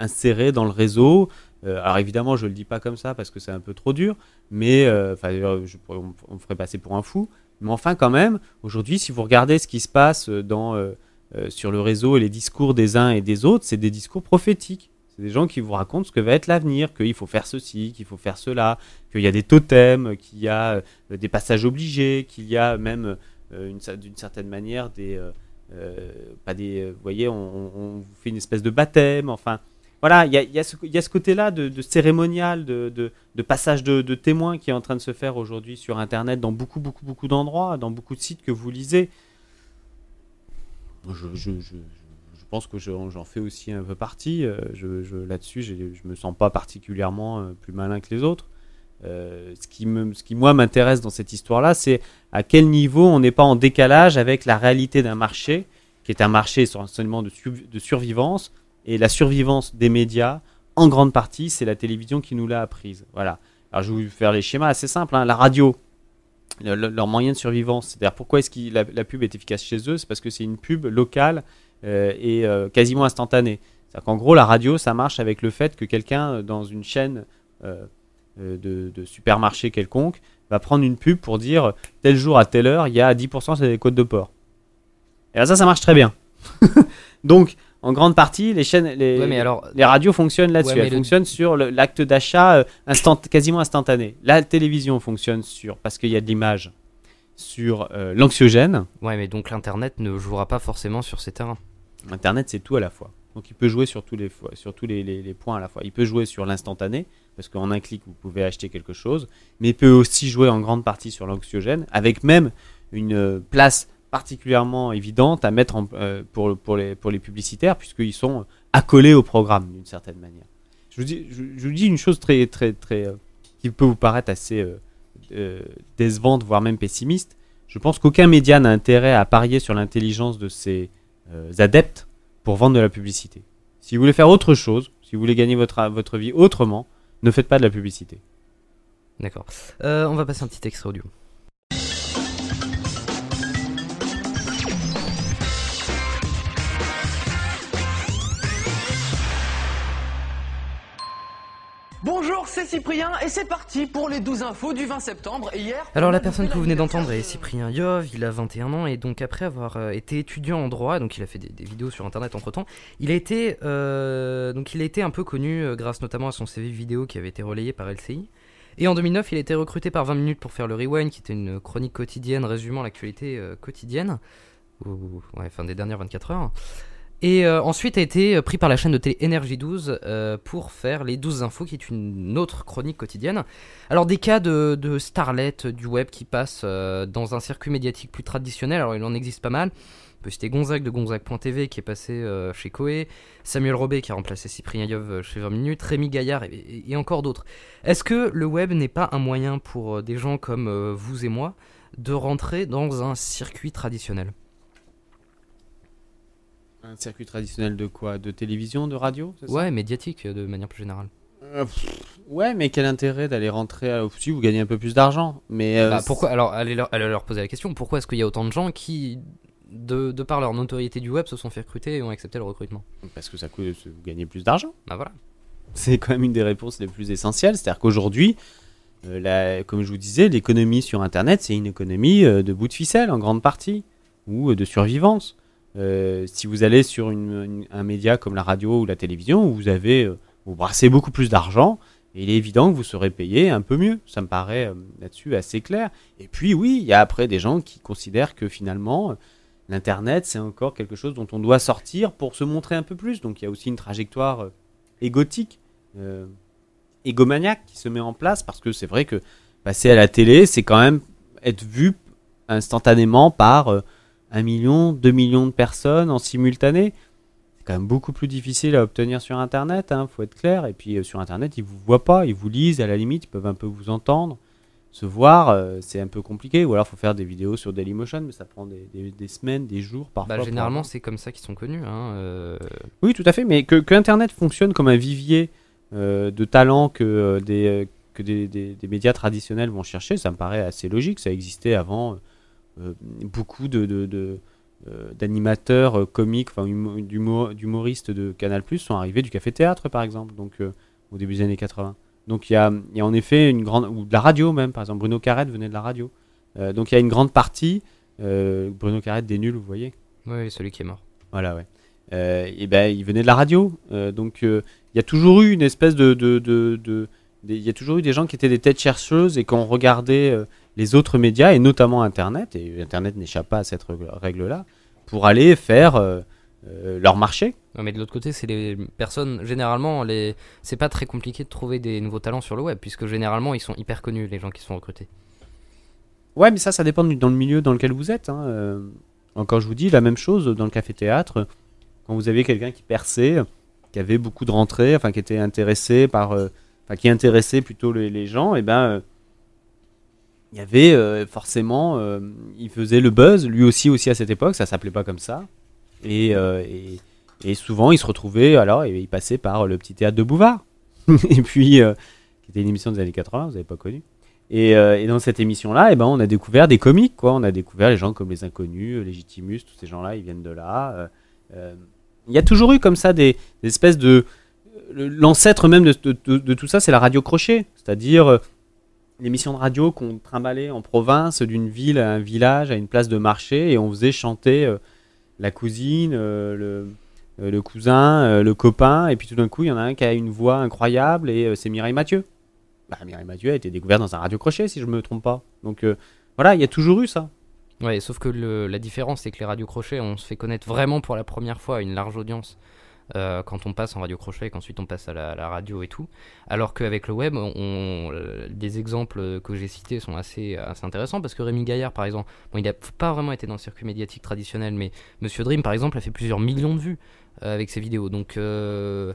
B: inséré dans le réseau. Alors évidemment, je le dis pas comme ça parce que c'est un peu trop dur, mais je on, on me ferait passer pour un fou. Mais enfin, quand même, aujourd'hui, si vous regardez ce qui se passe dans, euh, euh, sur le réseau et les discours des uns et des autres, c'est des discours prophétiques. C'est des gens qui vous racontent ce que va être l'avenir, qu'il faut faire ceci, qu'il faut faire cela, qu'il y a des totems, qu'il y a euh, des passages obligés, qu'il y a même, euh, d'une certaine manière, des, euh, euh, pas des, euh, vous voyez, on, fait une espèce de baptême. Enfin, voilà, il y a, ce, y a ce côté-là de, cérémonial, de, passage de, témoins qui est en train de se faire aujourd'hui sur Internet dans beaucoup, beaucoup, beaucoup d'endroits, dans beaucoup de sites que vous lisez. Je, pense que je- j'en fais aussi un peu partie. euh, Là-dessus, je me sens pas particulièrement euh, plus malin que les autres. euh, ce, qui me, ce qui, moi, m'intéresse dans cette histoire-là, c'est à quel niveau on n'est pas en décalage avec la réalité d'un marché, qui est un marché essentiellement de, de survivance, et la survivance des médias, en grande partie, c'est la télévision qui nous l'a apprise. Voilà. Alors, je vais vous faire les schémas assez simples. hein. La radio, le- le- leur moyen de survivance, c'est-à-dire pourquoi est-ce que la, pub est efficace chez eux C'est parce que c'est une pub locale euh, et euh, quasiment instantanée. C'est-à-dire qu'en gros, la radio, ça marche avec le fait que quelqu'un euh, dans une chaîne de, supermarché quelconque va prendre une pub pour dire tel jour à telle heure, il y a 10% sur les côtes de porc. Et là, ça, ça marche très bien. Donc, en grande partie, les chaînes, les,
A: Ouais, mais alors,
B: les radios fonctionnent là-dessus.
A: Ouais,
B: Elles
A: le-
B: fonctionnent sur l'acte d'achat euh, instant, quasiment instantané. La télévision fonctionne sur, parce qu'il y a de l'image, sur euh, l'anxiogène.
A: ouais, mais donc l'internet ne jouera pas forcément sur ces terrains.
B: Internet, c'est tout à la fois. Donc il peut jouer sur tous les, fois- sur tous les, les- les points à la fois. Il peut jouer sur l'instantané, parce qu'en un clic, vous pouvez acheter quelque chose, mais il peut aussi jouer en grande partie sur l'anxiogène, avec même une euh, place particulièrement évidente à mettre en- euh, pour, les, publicitaires, puisqu'ils sont accolés au programme d'une certaine manière. Je vous dis, une chose très, très, très, euh, qui peut vous paraître assez euh, décevante, voire même pessimiste. Je pense qu'aucun média n'a intérêt à parier sur l'intelligence de ses adeptes pour vendre de la publicité. Si vous voulez faire autre chose, si vous voulez gagner votre, votre vie autrement, ne faites pas de la publicité.
A: D'accord. On va passer un petit extrait audio.
H: C'est Cyprien et c'est parti pour les 12 infos du 20 septembre. Hier,
A: Alors la personne que vous venez d'entendre est Cyprien Yov, il a 21 ans et donc après avoir euh, été étudiant en droit, donc il a fait des, des vidéos sur internet entre temps, il a été, euh, donc il a été un peu connu euh, grâce notamment à son CV vidéo qui avait été relayé par LCI. Et en 2009, il a été recruté par 20 minutes pour faire le Rewind, qui était une chronique quotidienne résumant l'actualité euh, quotidienne, ou, ouais, enfin des dernières 24 heures. Et euh, ensuite a été pris par la chaîne de télé Énergie 12 euh, pour faire les 12 infos, qui est une autre chronique quotidienne. Alors des cas de, de starlet du web qui passent euh, dans un circuit médiatique plus traditionnel, alors il en existe pas mal. On peut citer Gonzague de Gonzague.tv qui est passé euh, chez Koé, Samuel Robet qui a remplacé Cyprien Yov euh, chez 20 minutes, Rémi Gaillard et, et- encore d'autres. Est-ce que le web n'est pas un moyen pour euh, des gens comme vous et moi de rentrer dans un circuit traditionnel?
B: Un circuit traditionnel de quoi? De télévision, de radio ça?
A: Ouais, médiatique euh, de manière plus générale.
B: Euh, pff, Ouais, mais quel intérêt d'aller rentrer à... Si vous gagnez un peu plus d'argent, mais... euh,
A: Bah, pourquoi? Alors allez leur, allez leur poser la question, pourquoi est-ce qu'il y a autant de gens qui, de, de par leur notoriété du web, se sont fait recruter et ont accepté le recrutement?
B: Parce que ça coûte, vous gagnez plus d'argent.
A: Bah voilà.
B: C'est quand même une des réponses les plus essentielles. C'est-à-dire qu'aujourd'hui, euh, la- comme je vous disais, l'économie sur Internet, c'est une économie de bout de ficelle en grande partie, ou de survivance. Euh, si vous allez sur un média comme la radio ou la télévision, où vous avez, euh, vous brassez beaucoup plus d'argent, il est évident que vous serez payé un peu mieux. Ça me paraît euh, là-dessus assez clair. Et puis oui, il y a après des gens qui considèrent que finalement, l'Internet, c'est encore quelque chose dont on doit sortir pour se montrer un peu plus. Donc il y a aussi une trajectoire égotique, égomaniaque qui se met en place parce que c'est vrai que passer à la télé, c'est quand même être vu instantanément par euh, un million, deux millions de personnes en simultané. C'est quand même beaucoup plus difficile à obtenir sur Internet, hein, faut être clair. Et puis euh, sur Internet, ils vous voient pas, ils vous lisent à la limite, ils peuvent un peu vous entendre, se voir, euh, c'est un peu compliqué. Ou alors faut faire des vidéos sur Dailymotion, mais ça prend des, des- des semaines, des jours, parfois.
A: Bah, généralement, c'est comme ça qu'ils sont connus. Hein, euh,
B: oui, tout à fait, mais que, que Internet fonctionne comme un vivier de talents que, des, que des médias traditionnels vont chercher, ça me paraît assez logique. Ça existait avant. Euh, beaucoup de, de- de, euh, d'animateurs euh, comiques, enfin humo- d'humo- d'humoristes de Canal Plus sont arrivés du café théâtre, par exemple, donc euh, au début des années 80. Donc il y a, il y a en effet une grande ou de la radio même, par exemple Bruno Carrette venait de la radio. Euh, donc il y a une grande partie. Bruno Carrette des nuls, vous voyez.
A: Ouais, celui qui est mort.
B: Voilà, ouais. Et ben, il venait de la radio. Donc, il y a toujours eu une espèce de. de, de, de- des- il y a toujours eu des gens qui étaient des têtes chercheuses et qui ont regardé euh, les autres médias, et notamment Internet, et Internet n'échappe pas à cette règle- règle-là, pour aller faire euh, euh, leur marché.
A: Non, mais de l'autre côté, c'est les personnes. Généralement, les... c'est pas très compliqué de trouver des nouveaux talents sur le web, puisque généralement, ils sont hyper connus, les gens qui sont recrutés.
B: Ouais, mais ça, ça dépend du- dans le milieu dans lequel vous êtes. hein. Encore, je vous dis la même chose dans le café-théâtre. Quand vous avez quelqu'un qui perçait, qui avait beaucoup de rentrées, enfin qui était intéressé par, qui intéressait plutôt les, gens, et ben euh, il y avait euh, forcément, euh, il faisait le buzz, lui aussi aussi à cette époque, ça s'appelait pas comme ça, et, et, souvent il se retrouvait, alors il passait par le petit théâtre de Bouvard, et puis qui était une émission des années 80, vous n'avez pas connu. Et, dans cette émission-là, eh ben, on a découvert des comiques, quoi. On a découvert les gens comme les Inconnus, Legitimus, tous ces gens-là, ils viennent de là. Il y a toujours eu comme ça des espèces de. L'ancêtre même de, tout ça, c'est la radio crochet. C'est-à-dire euh, l'émission de radio qu'on trimballait en province, d'une ville à un village, à une place de marché, et on faisait chanter euh, la cousine, euh, le, cousin, le copain, et puis tout d'un coup, il y en a un qui a une voix incroyable, et c'est Mireille Mathieu. Bah, Mireille Mathieu a été découverte dans un radio crochet, si je me trompe pas. Donc voilà, il y a toujours eu ça.
A: Ouais, sauf que la différence, c'est que les radios crochets, on se fait connaître vraiment pour la première fois à une large audience euh, quand on passe en radio crochet et qu'ensuite on passe à la, la radio et tout. Alors qu'avec le web, on, euh, des exemples que j'ai cités sont assez, assez intéressants parce que Rémi Gaillard, par exemple, bon, il n'a pas vraiment été dans le circuit médiatique traditionnel, mais Monsieur Dream, par exemple, a fait plusieurs millions de vues euh, avec ses vidéos. Donc. euh,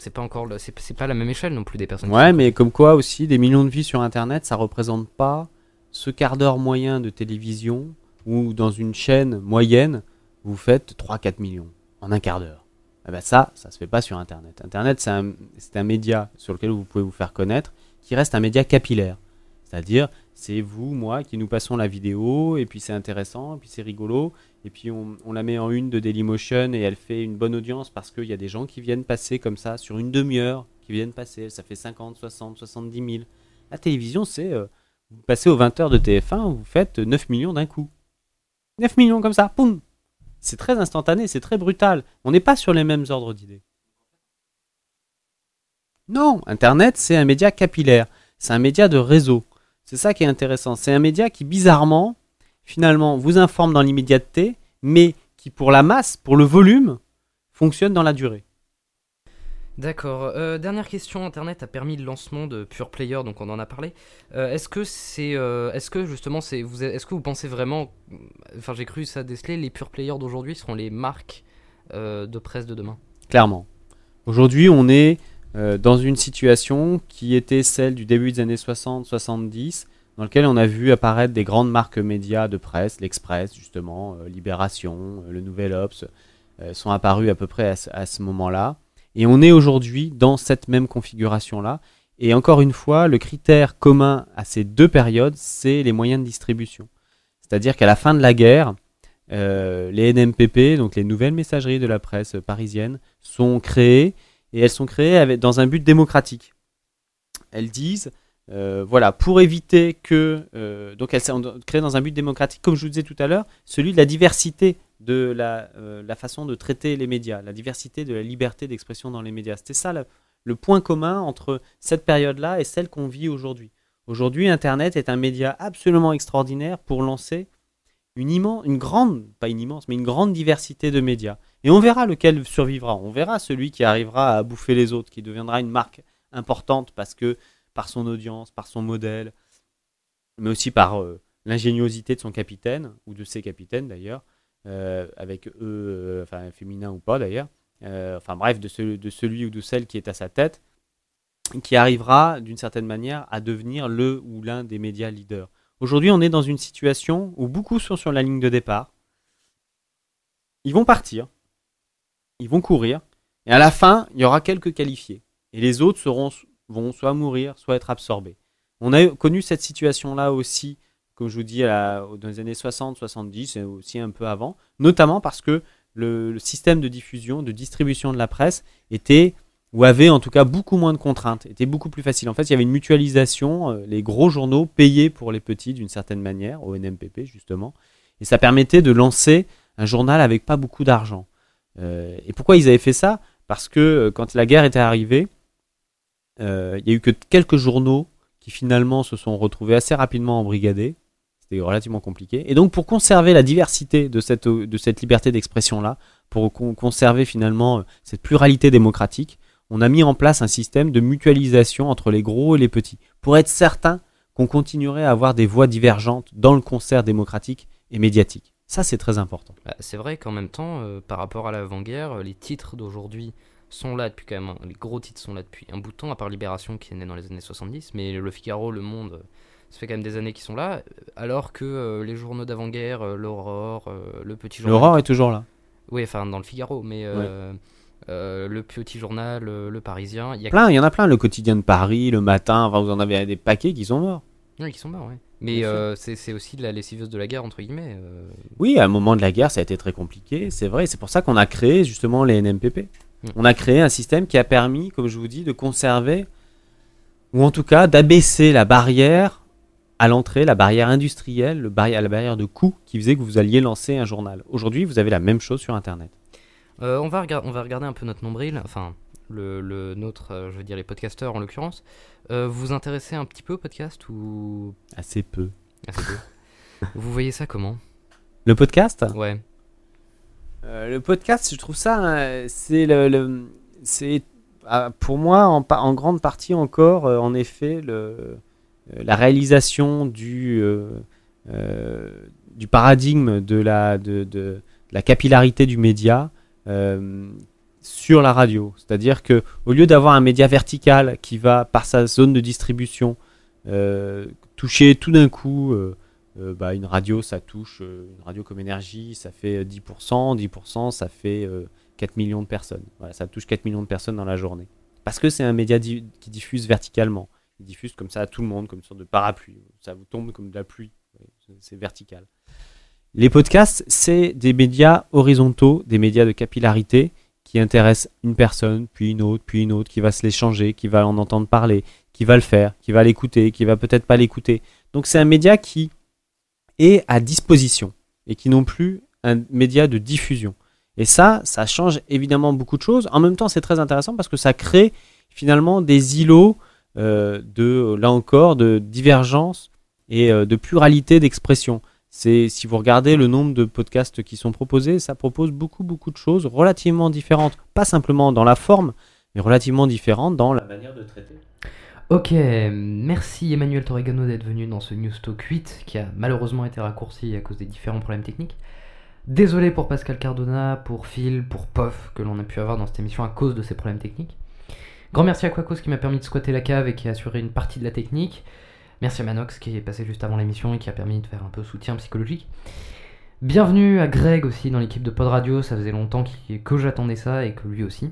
A: c'est pas encore c'est pas la même échelle non plus des personnes
B: Ouais, mais comme quoi aussi, des millions de vies sur Internet, ça représente pas ce quart d'heure moyen de télévision où dans une chaîne moyenne, vous faites 3-4 millions en un quart d'heure. Eh ben ça, ça se fait pas sur Internet. Internet, c'est un, un média sur lequel vous pouvez vous faire connaître, qui reste un média capillaire. C'est-à-dire, c'est vous, moi, qui nous passons la vidéo, et puis c'est intéressant, et puis c'est rigolo, et puis on, on la met en une de Dailymotion, et elle fait une bonne audience parce qu'il y a des gens qui viennent passer comme ça, sur une demi-heure, qui viennent passer, ça fait 50, 60, 70 000. La télévision, c'est, euh, vous passez aux 20h de TF1, vous faites 9 millions d'un coup. 9 millions comme ça, poum C'est très instantané, c'est très brutal. On n'est pas sur les mêmes ordres d'idées. Non, Internet, c'est un média capillaire. C'est un média de réseau. C'est ça qui est intéressant. C'est un média qui, bizarrement, finalement, vous informe dans l'immédiateté, mais qui, pour la masse, pour le volume, fonctionne dans la durée.
A: D'accord. Euh, dernière question. Internet a permis le lancement de Pure Player, donc on en a parlé. Est-ce que vous, pensez vraiment, enfin j'ai cru ça déceler, les Pure Players d'aujourd'hui seront les marques euh, de presse de demain?
B: Clairement. Aujourd'hui, on est euh, dans une situation qui était celle du début des années 60-70, dans laquelle on a vu apparaître des grandes marques médias de presse, l'Express justement, Libération, le Nouvel Obs, sont apparus à peu près à ce moment-là. Et on est aujourd'hui dans cette même configuration-là. Et encore une fois, le critère commun à ces deux périodes, c'est les moyens de distribution. C'est-à-dire qu'à la fin de la guerre, euh, les NMPP, donc les nouvelles messageries de la presse parisienne, sont créées et elles sont créées dans un but démocratique. Elles disent, euh, voilà, pour éviter que. euh, donc elles sont créées dans un but démocratique, comme je vous disais tout à l'heure, celui de la diversité de la, euh, la façon de traiter les médias, la diversité de la liberté d'expression dans les médias. C'était ça le, point commun entre cette période-là et celle qu'on vit aujourd'hui. Aujourd'hui, Internet est un média absolument extraordinaire pour lancer une une grande, pas une immense, mais une grande diversité de médias. Et on verra lequel survivra. On verra celui qui arrivera à bouffer les autres, qui deviendra une marque importante parce que par son audience, par son modèle, mais aussi par euh, l'ingéniosité de son capitaine ou de ses capitaines d'ailleurs, avec eux, euh, enfin féminin ou pas d'ailleurs. Euh, enfin bref, de, de celui ou de celle qui est à sa tête, qui arrivera d'une certaine manière à devenir le ou l'un des médias leaders. Aujourd'hui, on est dans une situation où beaucoup sont sur la ligne de départ. Ils vont partir, ils vont courir, et à la fin, il y aura quelques qualifiés. Et les autres seront, vont soit mourir, soit être absorbés. On a connu cette situation-là aussi, comme je vous dis, dans les années 60, 70, et aussi un peu avant, notamment parce que le, système de diffusion, de distribution de la presse était ou avait en tout cas beaucoup moins de contraintes, était beaucoup plus facile. En fait, il y avait une mutualisation, euh, les gros journaux payaient pour les petits d'une certaine manière, au NMPP justement, et ça permettait de lancer un journal avec pas beaucoup d'argent. Euh, et pourquoi ils avaient fait ça? Parce que euh, quand la guerre était arrivée, il y a eu que quelques journaux qui finalement se sont retrouvés assez rapidement embrigadés. C'était relativement compliqué. Et donc pour conserver la diversité de cette, liberté d'expression-là, pour con- conserver finalement euh, cette pluralité démocratique, on a mis en place un système de mutualisation entre les gros et les petits, pour être certain qu'on continuerait à avoir des voix divergentes dans le concert démocratique et médiatique. Ça, c'est très important.
A: Bah, c'est vrai qu'en même temps, euh, par rapport à l'avant-guerre, euh, les titres d'aujourd'hui sont là depuis quand même, un- les gros titres sont là depuis un bout de temps, à part Libération qui est né dans les années 70, mais Le Figaro, Le Monde, ça fait quand même des années qu'ils sont là, alors que euh, les journaux d'avant-guerre, euh, l'Aurore, euh, Le Petit Journal...
B: L'aurore est toujours là.
A: Oui, enfin dans Le Figaro, mais euh, Le Petit Journal, Le Parisien, il y a
B: Plein, il y en a plein. Le quotidien de Paris, le matin, enfin, vous en avez des paquets qui sont morts.
A: Oui, qui sont morts, ouais. Mais c'est aussi de la lessiveuse de la guerre, entre guillemets.
B: Oui, à un moment de la guerre, ça a été très compliqué, c'est vrai. C'est pour ça qu'on a créé justement les NMPP.
A: Mm.
B: On a créé un système qui a permis, comme je vous dis, de conserver, ou en tout cas d'abaisser la barrière à l'entrée, la barrière industrielle, le barrière, la barrière de coût qui faisait que vous alliez lancer un journal. Aujourd'hui, vous avez la même chose sur Internet.
A: Euh, on, va on va regarder un peu notre nombril, enfin, le, le nôtre, euh, je veux dire les podcasteurs en l'occurrence. Euh, vous vous intéressez un petit peu au podcast ou?
B: Assez peu.
A: assez peu Vous voyez ça comment?
B: Le podcast?
A: Ouais.
B: Euh, le podcast, je trouve ça, euh, c'est le, le- c'est ah, pour moi en, grande partie encore, euh, en effet, le, la réalisation du euh, euh, du paradigme de la de, de- la capillarité du média euh, sur la radio. C'est-à-dire que au lieu d'avoir un média vertical qui va par sa zone de distribution euh, toucher tout d'un coup euh, euh, bah, une radio, ça touche euh, une radio comme énergie, ça fait euh, 10%, 10%, ça fait euh, 4 millions de personnes. Ça touche 4 millions de personnes dans la journée. Parce que c'est un média di- qui diffuse verticalement. Il diffuse comme ça à tout le monde, comme une sorte de parapluie. Ça vous tombe comme de la pluie. C'est- vertical. Les podcasts, c'est des médias horizontaux, des médias de capillarité qui intéressent une personne, puis une autre, puis une autre, qui va se l'échanger, qui va en entendre parler, qui va le faire, qui va l'écouter, qui va peut-être pas l'écouter. Donc c'est un média qui est à disposition et qui non plus un média de diffusion. Et ça, ça change évidemment beaucoup de choses. En même temps, c'est très intéressant parce que ça crée finalement des îlots de, là encore, de divergence et euh, de pluralité d'expression. C'est si vous regardez le nombre de podcasts qui sont proposés, ça propose beaucoup beaucoup de choses relativement différentes, pas simplement dans la forme, mais relativement différentes dans la manière de traiter.
A: Ok, merci Emmanuel Torregano d'être venu dans ce News Talk 8 qui a malheureusement été raccourci à cause des différents problèmes techniques. Désolé pour Pascal Cardona, pour Phil, pour Pof que l'on a pu avoir dans cette émission à cause de ces problèmes techniques. Grand merci à Quacos qui m'a permis de squatter la cave et qui a assuré une partie de la technique. Merci à Manox qui est passé juste avant l'émission et qui a permis de faire un peu soutien psychologique. Bienvenue à Greg aussi dans l'équipe de Pod Radio, ça faisait longtemps que j'attendais ça et que lui aussi.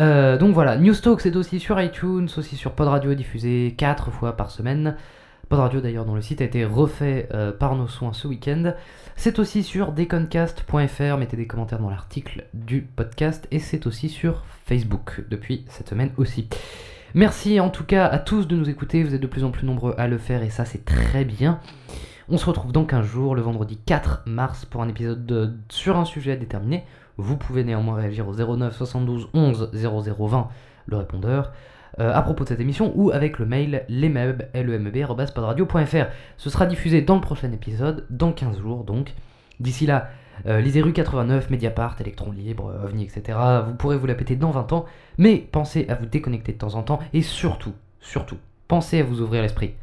A: Euh, donc voilà, Newstalk c'est aussi sur iTunes, aussi sur Pod Radio diffusé 4 fois par semaine. Pod Radio d'ailleurs dont le site a été refait euh, par nos soins ce week-end. C'est aussi sur deconcast.fr, mettez des commentaires dans l'article du podcast et c'est aussi sur Facebook depuis cette semaine aussi. Merci en tout cas à tous de nous écouter, vous êtes de plus en plus nombreux à le faire et ça c'est très bien. On se retrouve dans 15 jours, le vendredi 4 mars, pour un épisode de- sur un sujet déterminé. Vous pouvez néanmoins réagir au 09 72 11 0020, le répondeur, euh, à propos de cette émission, ou avec le mail lemeb, arobase podradio.fr. Ce sera diffusé dans le prochain épisode, dans 15 jours donc. D'ici là, euh, lisez rue 89, Mediapart, Electron Libre, euh, OVNI, etc. Vous pourrez vous la péter dans 20 ans, mais pensez à vous déconnecter de temps en temps, et surtout, surtout, pensez à vous ouvrir l'esprit.